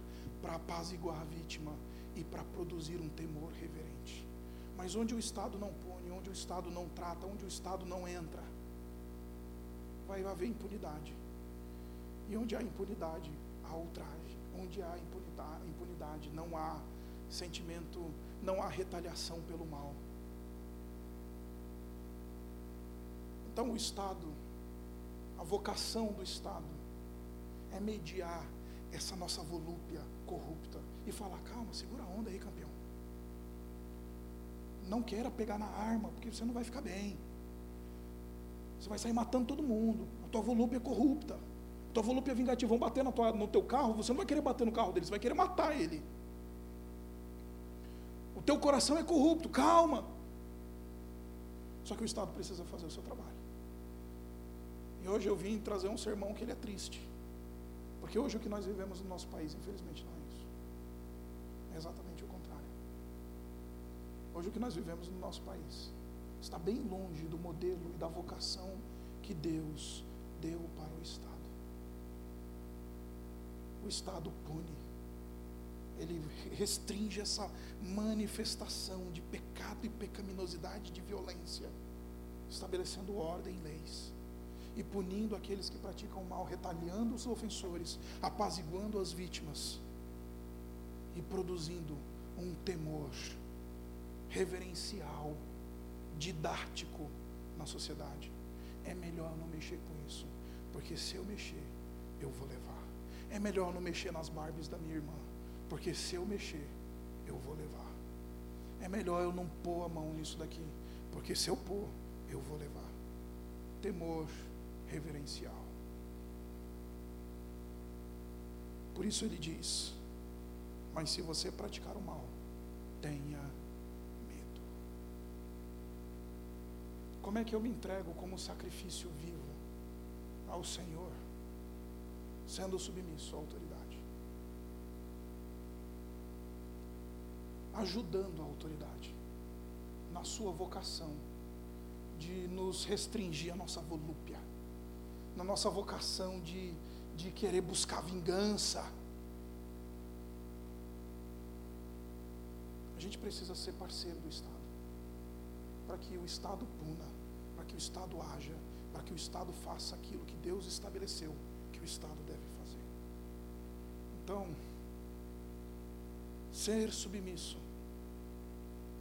para apaziguar a vítima e para produzir um temor reverente. Mas onde o Estado não pune, onde o Estado não trata, onde o Estado não entra, vai haver impunidade. E onde há impunidade, há ultraje. Onde há impunidade, não há sentimento, não há retaliação pelo mal. Então o Estado, a vocação do Estado é mediar essa nossa volúpia corrupta e falar: calma, segura a onda aí, campeão. Não queira pegar na arma, porque você não vai ficar bem. Você vai sair matando todo mundo. A tua volúpia é corrupta. A tua volúpia é vingativa. Vão bater na tua, no teu carro, você não vai querer bater no carro deles, você vai querer matar ele. O teu coração é corrupto, calma. Só que o Estado precisa fazer o seu trabalho. Hoje eu vim trazer um sermão que ele é triste. Porque hoje o que nós vivemos no nosso país, infelizmente, não é isso. É exatamente o contrário. Hoje o que nós vivemos no nosso país está bem longe do modelo e da vocação que Deus deu para o Estado. O Estado pune, ele restringe essa manifestação de pecado e pecaminosidade, de violência, estabelecendo ordem e leis e punindo aqueles que praticam mal, retaliando os ofensores, apaziguando as vítimas e produzindo um temor reverencial, didático na sociedade. É melhor não mexer com isso, porque se eu mexer, eu vou levar. É melhor não mexer nas Barbies da minha irmã, porque se eu mexer, eu vou levar. É melhor eu não pôr a mão nisso daqui, porque se eu pôr, eu vou levar. Temor reverencial. Por isso ele diz: Mas se você praticar o mal, tenha medo. Como é que eu me entrego como sacrifício vivo ao Senhor, sendo submisso à autoridade? Ajudando a autoridade na sua vocação de nos restringir a nossa volúpia na nossa vocação de, de querer buscar vingança. A gente precisa ser parceiro do Estado, para que o Estado puna, para que o Estado haja, para que o Estado faça aquilo que Deus estabeleceu que o Estado deve fazer. Então, ser submisso,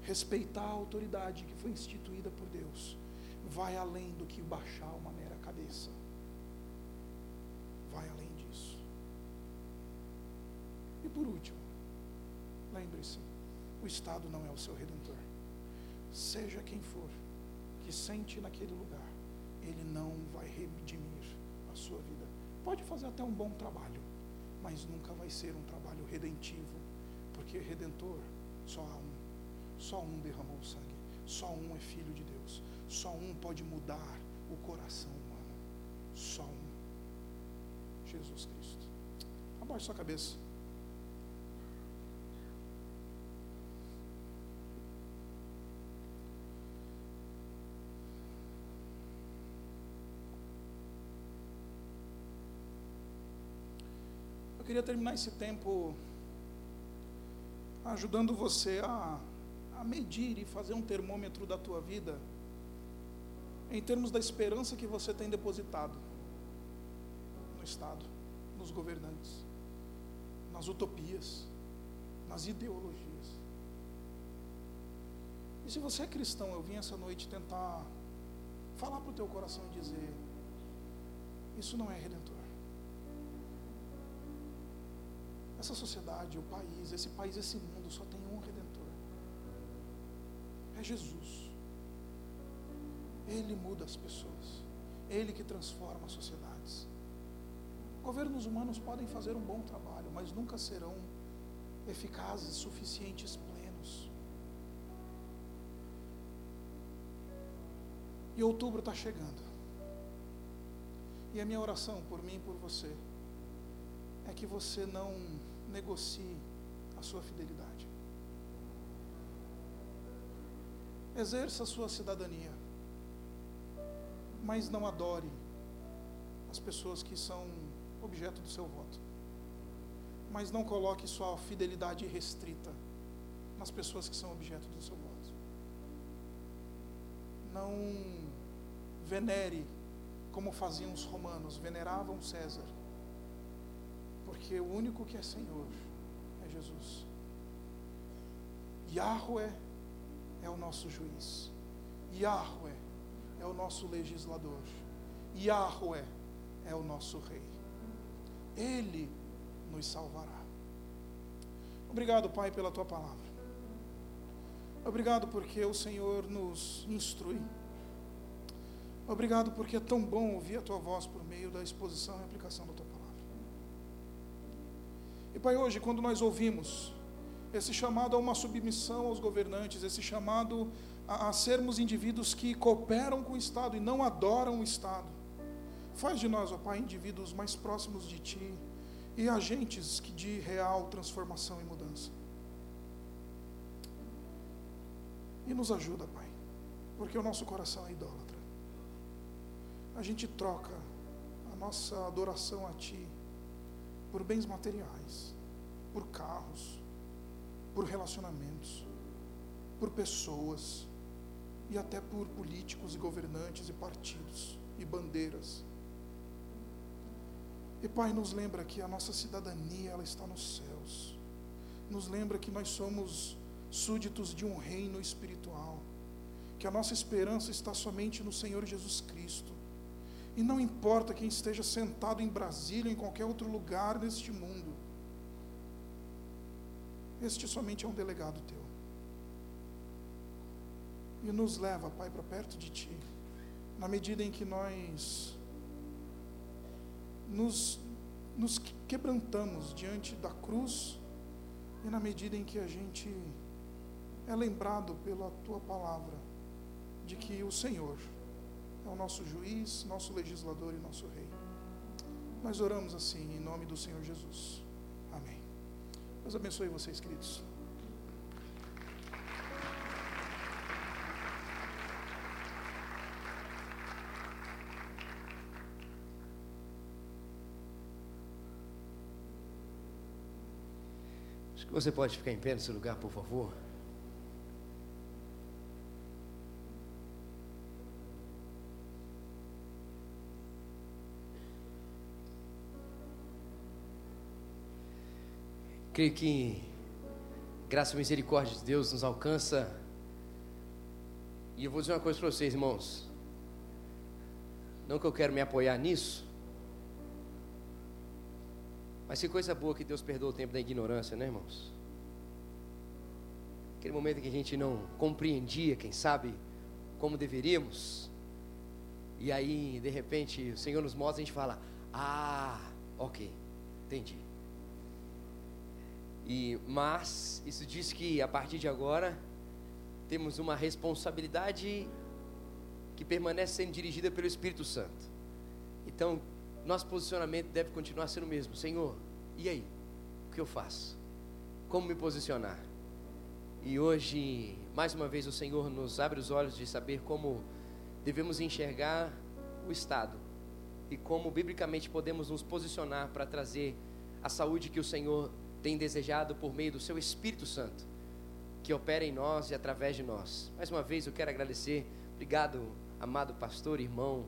respeitar a autoridade que foi instituída por Deus, vai além do que baixar uma mera cabeça por último, lembre-se: o Estado não é o seu redentor. Seja quem for que sente naquele lugar, ele não vai redimir a sua vida. Pode fazer até um bom trabalho, mas nunca vai ser um trabalho redentivo, porque redentor só há um. Só um derramou sangue, só um é filho de Deus, só um pode mudar o coração humano. Só um. Jesus Cristo. Abaixe sua cabeça. Queria terminar esse tempo ajudando você a, a medir e fazer um termômetro da tua vida em termos da esperança que você tem depositado. Estado, nos governantes, nas utopias, nas ideologias. E se você é cristão, eu vim essa noite tentar falar para o teu coração e dizer: isso não é redentor. Essa sociedade, o país, esse país, esse mundo só tem um redentor. É Jesus. Ele muda as pessoas. Ele que transforma as sociedades. Governos humanos podem fazer um bom trabalho, mas nunca serão eficazes, suficientes, plenos. E outubro está chegando. E a minha oração por mim e por você é que você não negocie a sua fidelidade. Exerça a sua cidadania, mas não adore as pessoas que são objeto do seu voto. Mas não coloque sua fidelidade restrita nas pessoas que são objeto do seu voto. Não venere como faziam os romanos, veneravam César, porque o único que é Senhor é Jesus. Yahweh é o nosso juiz, Yahweh é o nosso legislador, Yahweh é o nosso rei. Ele nos salvará. Obrigado, Pai, pela tua palavra. Obrigado porque o Senhor nos instrui. Obrigado porque é tão bom ouvir a tua voz por meio da exposição e aplicação da tua. E Pai, hoje, quando nós ouvimos esse chamado a uma submissão aos governantes, esse chamado a, a sermos indivíduos que cooperam com o Estado e não adoram o Estado, faz de nós, ó Pai, indivíduos mais próximos de Ti e agentes de real transformação e mudança. E nos ajuda, Pai, porque o nosso coração é idólatra. A gente troca a nossa adoração a Ti por bens materiais, por carros, por relacionamentos, por pessoas e até por políticos e governantes e partidos e bandeiras. E Pai, nos lembra que a nossa cidadania ela está nos céus. Nos lembra que nós somos súditos de um reino espiritual, que a nossa esperança está somente no Senhor Jesus Cristo. E não importa quem esteja sentado em Brasília ou em qualquer outro lugar neste mundo, este somente é um delegado teu. E nos leva, Pai, para perto de Ti, na medida em que nós nos, nos quebrantamos diante da cruz e na medida em que a gente é lembrado pela tua palavra de que o Senhor é o nosso juiz, nosso legislador e nosso rei. Nós oramos assim em nome do Senhor Jesus. Amém. Deus abençoe vocês, queridos. Acho que você pode ficar em pé nesse lugar, por favor. Creio que graça e misericórdia de Deus nos alcança. E eu vou dizer uma coisa para vocês, irmãos. Não que eu quero me apoiar nisso, mas que coisa boa que Deus perdoa o tempo da ignorância, né, irmãos? Aquele momento que a gente não compreendia, quem sabe, como deveríamos. E aí, de repente, o Senhor nos mostra e a gente fala: Ah, ok, entendi. E, mas isso diz que a partir de agora temos uma responsabilidade que permanece sendo dirigida pelo Espírito Santo. Então, nosso posicionamento deve continuar sendo o mesmo. Senhor, e aí? O que eu faço? Como me posicionar? E hoje, mais uma vez, o Senhor nos abre os olhos de saber como devemos enxergar o Estado e como biblicamente podemos nos posicionar para trazer a saúde que o Senhor tem desejado por meio do seu Espírito Santo, que opera em nós e através de nós. Mais uma vez eu quero agradecer, obrigado, amado pastor, irmão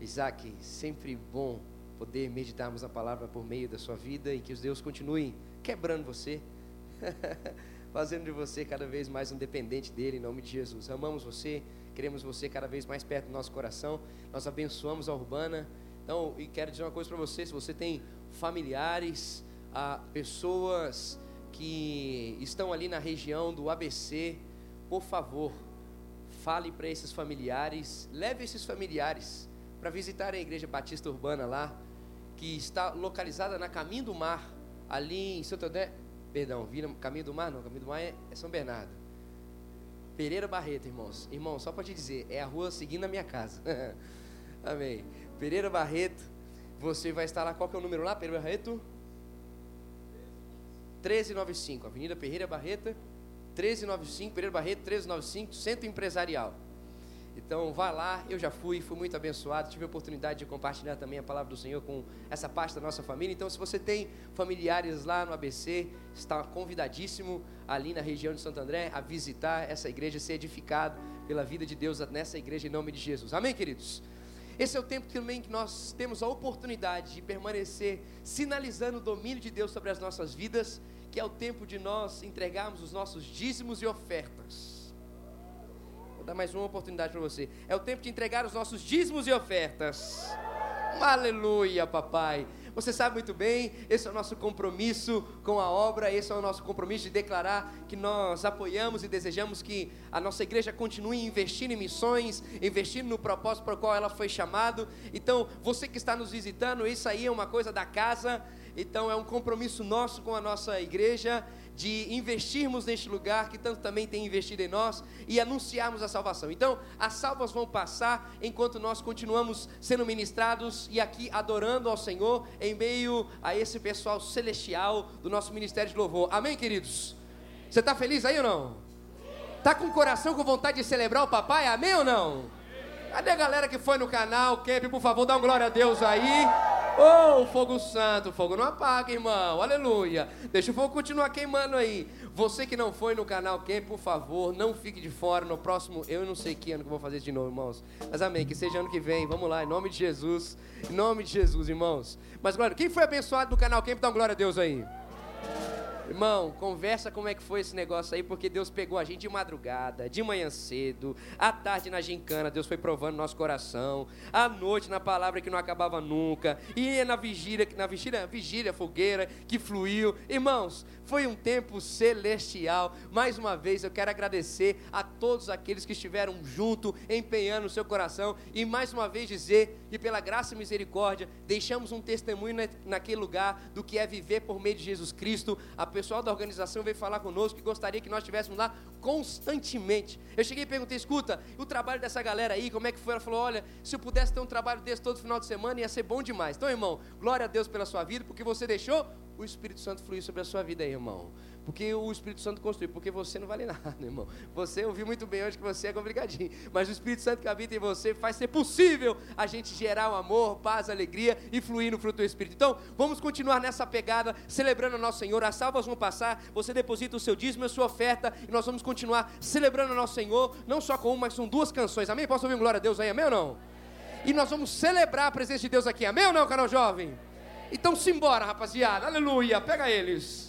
Isaac, sempre bom poder meditarmos a palavra por meio da sua vida e que os Deus continue quebrando você, fazendo de você cada vez mais um dependente dele, em nome de Jesus. Amamos você, queremos você cada vez mais perto do nosso coração, nós abençoamos a Urbana. Então, e quero dizer uma coisa para você: se você tem familiares, a pessoas que estão ali na região do ABC, por favor, fale para esses familiares, leve esses familiares para visitar a Igreja Batista Urbana lá, que está localizada na Caminho do Mar, ali em Santo André, perdão, vira Caminho do Mar, não, Caminho do Mar é, é São Bernardo. Pereira Barreto, irmãos. Irmão, só para te dizer, é a rua seguindo a minha casa. Amém. Pereira Barreto, você vai estar lá, qual que é o número lá, Pereira Barreto? 1395, Avenida Pereira Barreta, 1395, Pereira Barreto, 1395, Centro Empresarial. Então, vá lá, eu já fui, fui muito abençoado, tive a oportunidade de compartilhar também a palavra do Senhor com essa parte da nossa família. Então, se você tem familiares lá no ABC, está convidadíssimo ali na região de Santo André a visitar essa igreja, ser edificado pela vida de Deus nessa igreja em nome de Jesus. Amém, queridos? Esse é o tempo também que nós temos a oportunidade de permanecer sinalizando o domínio de Deus sobre as nossas vidas, que é o tempo de nós entregarmos os nossos dízimos e ofertas. Vou dar mais uma oportunidade para você. É o tempo de entregar os nossos dízimos e ofertas. Aleluia, papai. Você sabe muito bem, esse é o nosso compromisso com a obra, esse é o nosso compromisso de declarar que nós apoiamos e desejamos que a nossa igreja continue investindo em missões, investindo no propósito para o qual ela foi chamado. Então, você que está nos visitando, isso aí é uma coisa da casa. Então, é um compromisso nosso com a nossa igreja de investirmos neste lugar que tanto também tem investido em nós e anunciarmos a salvação. Então, as salvas vão passar enquanto nós continuamos sendo ministrados e aqui adorando ao Senhor em meio a esse pessoal celestial do nosso ministério de louvor. Amém, queridos? Você está feliz aí ou não? Tá com o coração com vontade de celebrar o papai? Amém ou não? Cadê a galera que foi no canal? Camp, por favor, dá um glória a Deus aí. Oh, fogo santo, fogo não apaga, irmão. Aleluia. Deixa o fogo continuar queimando aí. Você que não foi no canal Camp, por favor, não fique de fora. No próximo, eu não sei que ano que eu vou fazer de novo, irmãos. Mas amém, que seja ano que vem. Vamos lá, em nome de Jesus. Em nome de Jesus, irmãos. Mas glória, quem foi abençoado no canal Camp, dá um glória a Deus aí. Irmão, conversa como é que foi esse negócio aí, porque Deus pegou a gente de madrugada, de manhã cedo, à tarde na gincana, Deus foi provando nosso coração, à noite na palavra que não acabava nunca, e na vigília, na vigília, vigília, fogueira que fluiu. Irmãos, foi um tempo celestial. Mais uma vez eu quero agradecer a todos aqueles que estiveram junto, empenhando o seu coração, e mais uma vez dizer que pela graça e misericórdia, deixamos um testemunho naquele lugar do que é viver por meio de Jesus Cristo. A pessoal da organização veio falar conosco que gostaria que nós estivéssemos lá constantemente. Eu cheguei e perguntei: escuta, o trabalho dessa galera aí, como é que foi? Ela falou: olha, se eu pudesse ter um trabalho desse todo final de semana, ia ser bom demais. Então, irmão, glória a Deus pela sua vida, porque você deixou o Espírito Santo fluir sobre a sua vida aí, irmão. Porque o Espírito Santo construiu, porque você não vale nada, irmão. Você ouviu muito bem hoje que você é complicadinho, mas o Espírito Santo que habita em você faz ser possível a gente gerar o amor, paz, alegria e fluir no fruto do Espírito. Então, vamos continuar nessa pegada, celebrando o nosso Senhor. As salvas vão passar, você deposita o seu dízimo, a sua oferta, e nós vamos continuar celebrando o nosso Senhor, não só com uma, mas com duas canções. Amém? Posso ouvir um glória a Deus aí? Amém ou não? E nós vamos celebrar a presença de Deus aqui. Amém ou não, canal jovem? Então simbora, rapaziada. Aleluia. Pega eles.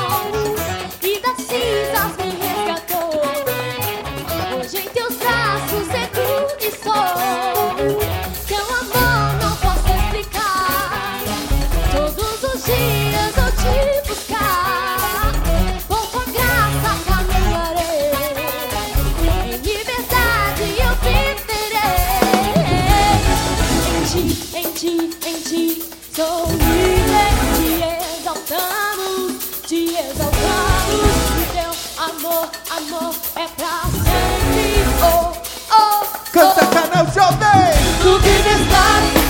Canta canal jovem do Guinness Live.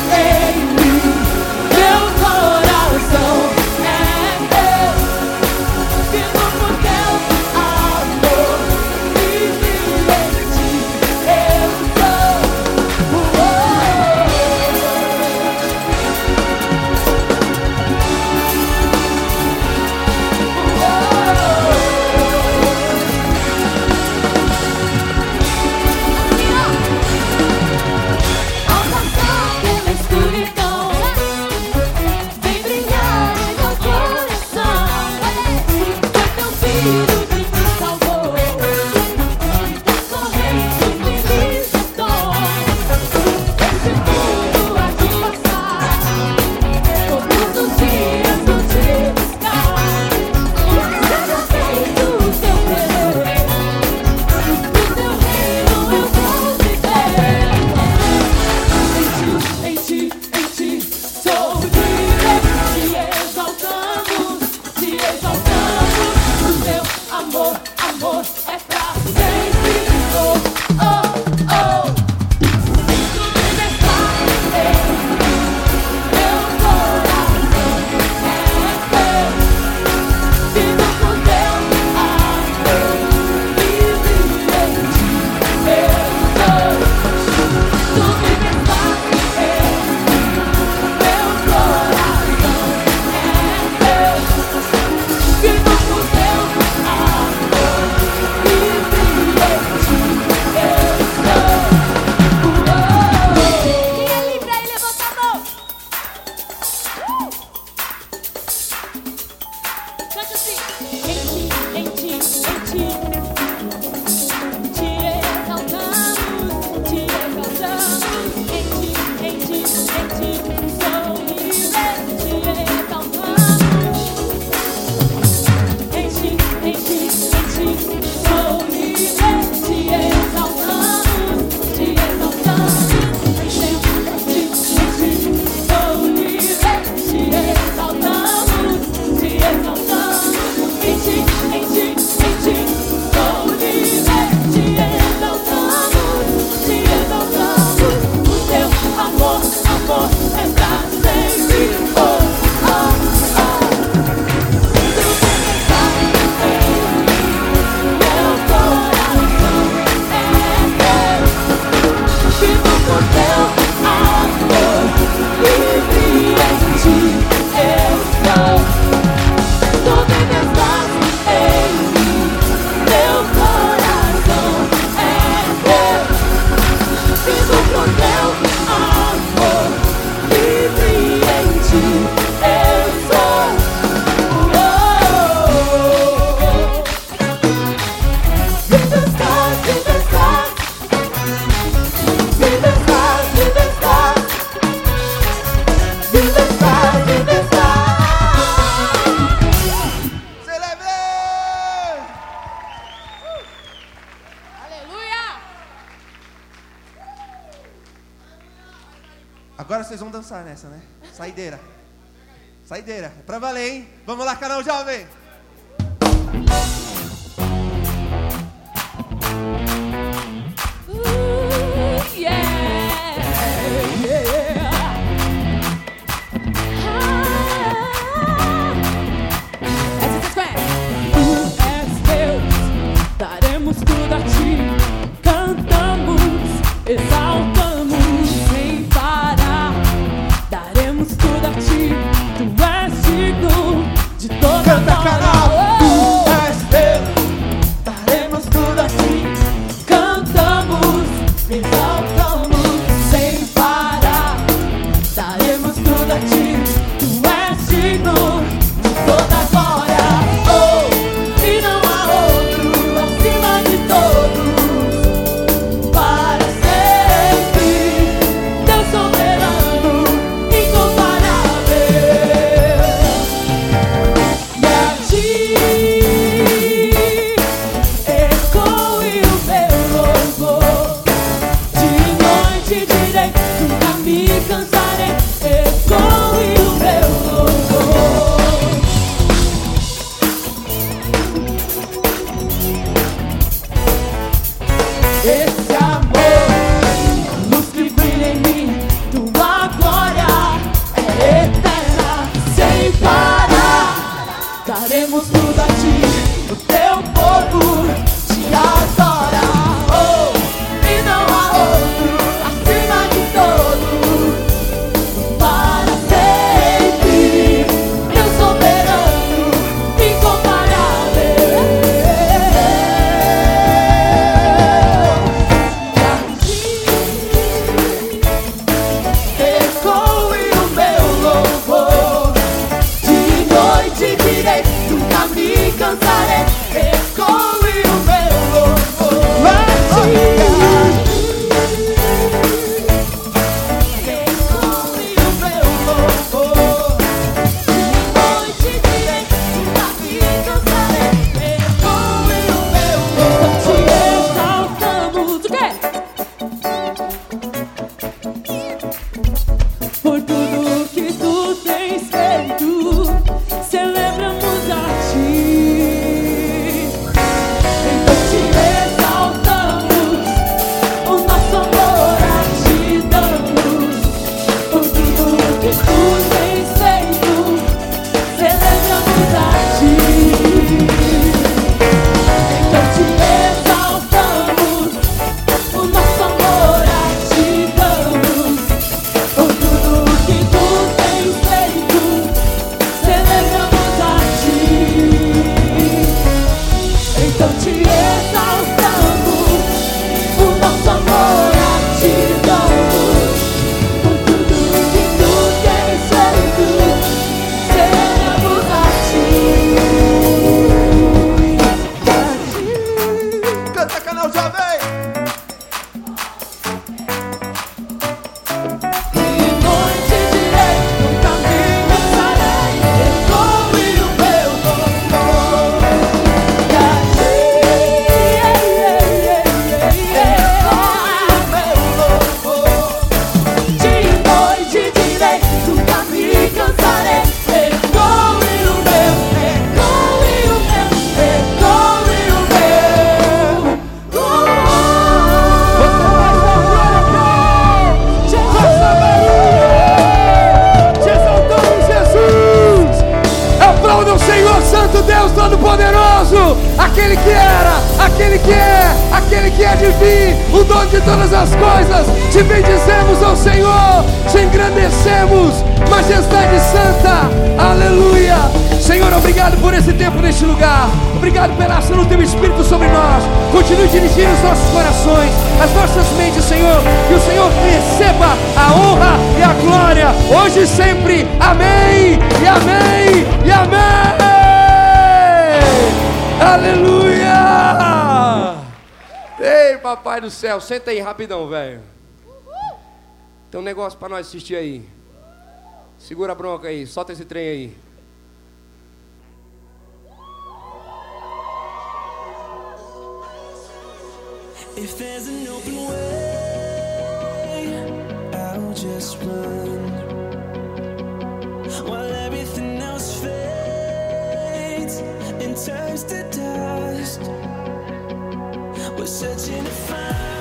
Obrigado pela ação do teu Espírito sobre nós. Continue dirigindo os nossos corações, as nossas mentes, Senhor, que o Senhor receba a honra e a glória, hoje e sempre. Amém, e amém, e amém. Aleluia! Ei, papai do céu, senta aí rapidão, velho. Tem um negócio para nós assistir aí. Segura a bronca aí, solta esse trem aí. If there's an open way, I'll just run. While everything else fades and turns to dust, we're searching to find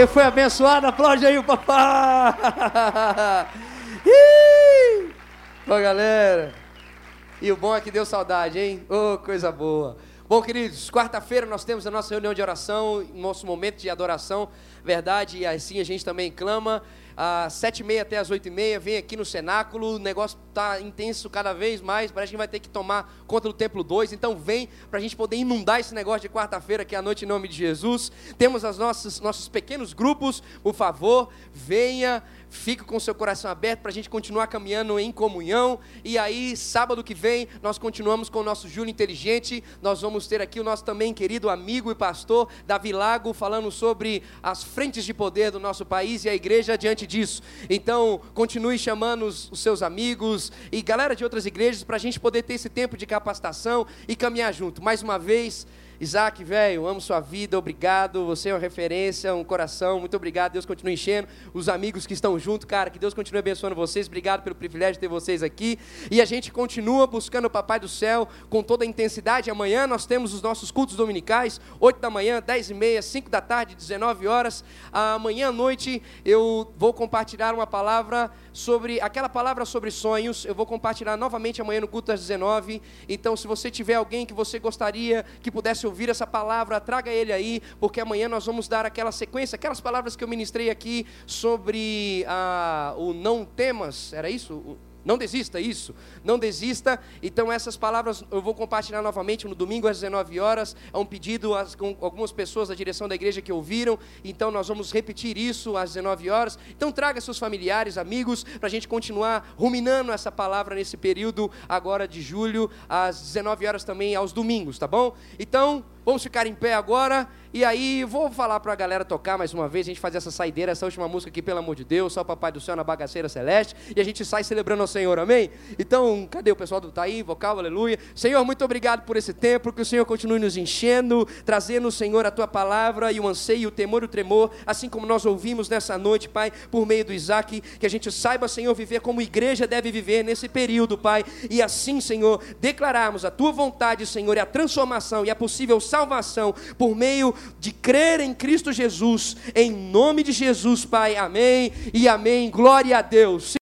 Quem foi abençoado, aplaude aí o papai. Ô galera. E o bom é que deu saudade, hein? Ô, coisa boa. Bom, queridos, quarta-feira nós temos a nossa reunião de oração, nosso momento de adoração, verdade, e assim a gente também clama. Às sete e meia até às oito e meia, vem aqui no cenáculo, o negócio está intenso cada vez mais, parece que a gente vai ter que tomar conta do Templo 2, então vem para a gente poder inundar esse negócio de quarta-feira aqui à noite em nome de Jesus. Temos os nossos, nossos pequenos grupos, por favor, venha, fique com seu coração aberto para a gente continuar caminhando em comunhão. E aí, sábado que vem, nós continuamos com o nosso Júlio Inteligente. Nós vamos ter aqui o nosso também querido amigo e pastor Davi Lago falando sobre as frentes de poder do nosso país e a igreja diante disso. Então, continue chamando os, os seus amigos e galera de outras igrejas para a gente poder ter esse tempo de capacitação e caminhar junto. Mais uma vez. Isaac, velho, amo sua vida, obrigado. Você é uma referência, um coração, muito obrigado. Deus continue enchendo. Os amigos que estão junto, cara, que Deus continue abençoando vocês. Obrigado pelo privilégio de ter vocês aqui. E a gente continua buscando o Papai do Céu com toda a intensidade. Amanhã nós temos os nossos cultos dominicais, 8 da manhã, 10 e meia, 5 da tarde, 19 horas. Amanhã à noite eu vou compartilhar uma palavra sobre aquela palavra sobre sonhos. Eu vou compartilhar novamente amanhã no culto às 19. Então, se você tiver alguém que você gostaria que pudesse ouvir essa palavra, traga ele aí, porque amanhã nós vamos dar aquela sequência, aquelas palavras que eu ministrei aqui sobre ah, o não temas, era isso? Não desista, isso. Não desista. Então, essas palavras eu vou compartilhar novamente no domingo às 19 horas. É um pedido com algumas pessoas da direção da igreja que ouviram. Então, nós vamos repetir isso às 19 horas. Então, traga seus familiares, amigos, para a gente continuar ruminando essa palavra nesse período agora de julho, às 19 horas também aos domingos, tá bom? Então, vamos ficar em pé agora. E aí, vou falar para a galera tocar mais uma vez, a gente fazer essa saideira, essa última música aqui, pelo amor de Deus, só Papai do Céu na bagaceira celeste, e a gente sai celebrando ao Senhor, amém? Então, cadê o pessoal do Taí, vocal, aleluia? Senhor, muito obrigado por esse tempo, que o Senhor continue nos enchendo, trazendo, Senhor, a tua palavra e o anseio, o temor e o tremor, assim como nós ouvimos nessa noite, Pai, por meio do Isaac, que a gente saiba, Senhor, viver como igreja deve viver nesse período, Pai, e assim, Senhor, declararmos a tua vontade, Senhor, e a transformação e a possível salvação por meio de crer em Cristo Jesus, em nome de Jesus, Pai, amém e amém, glória a Deus.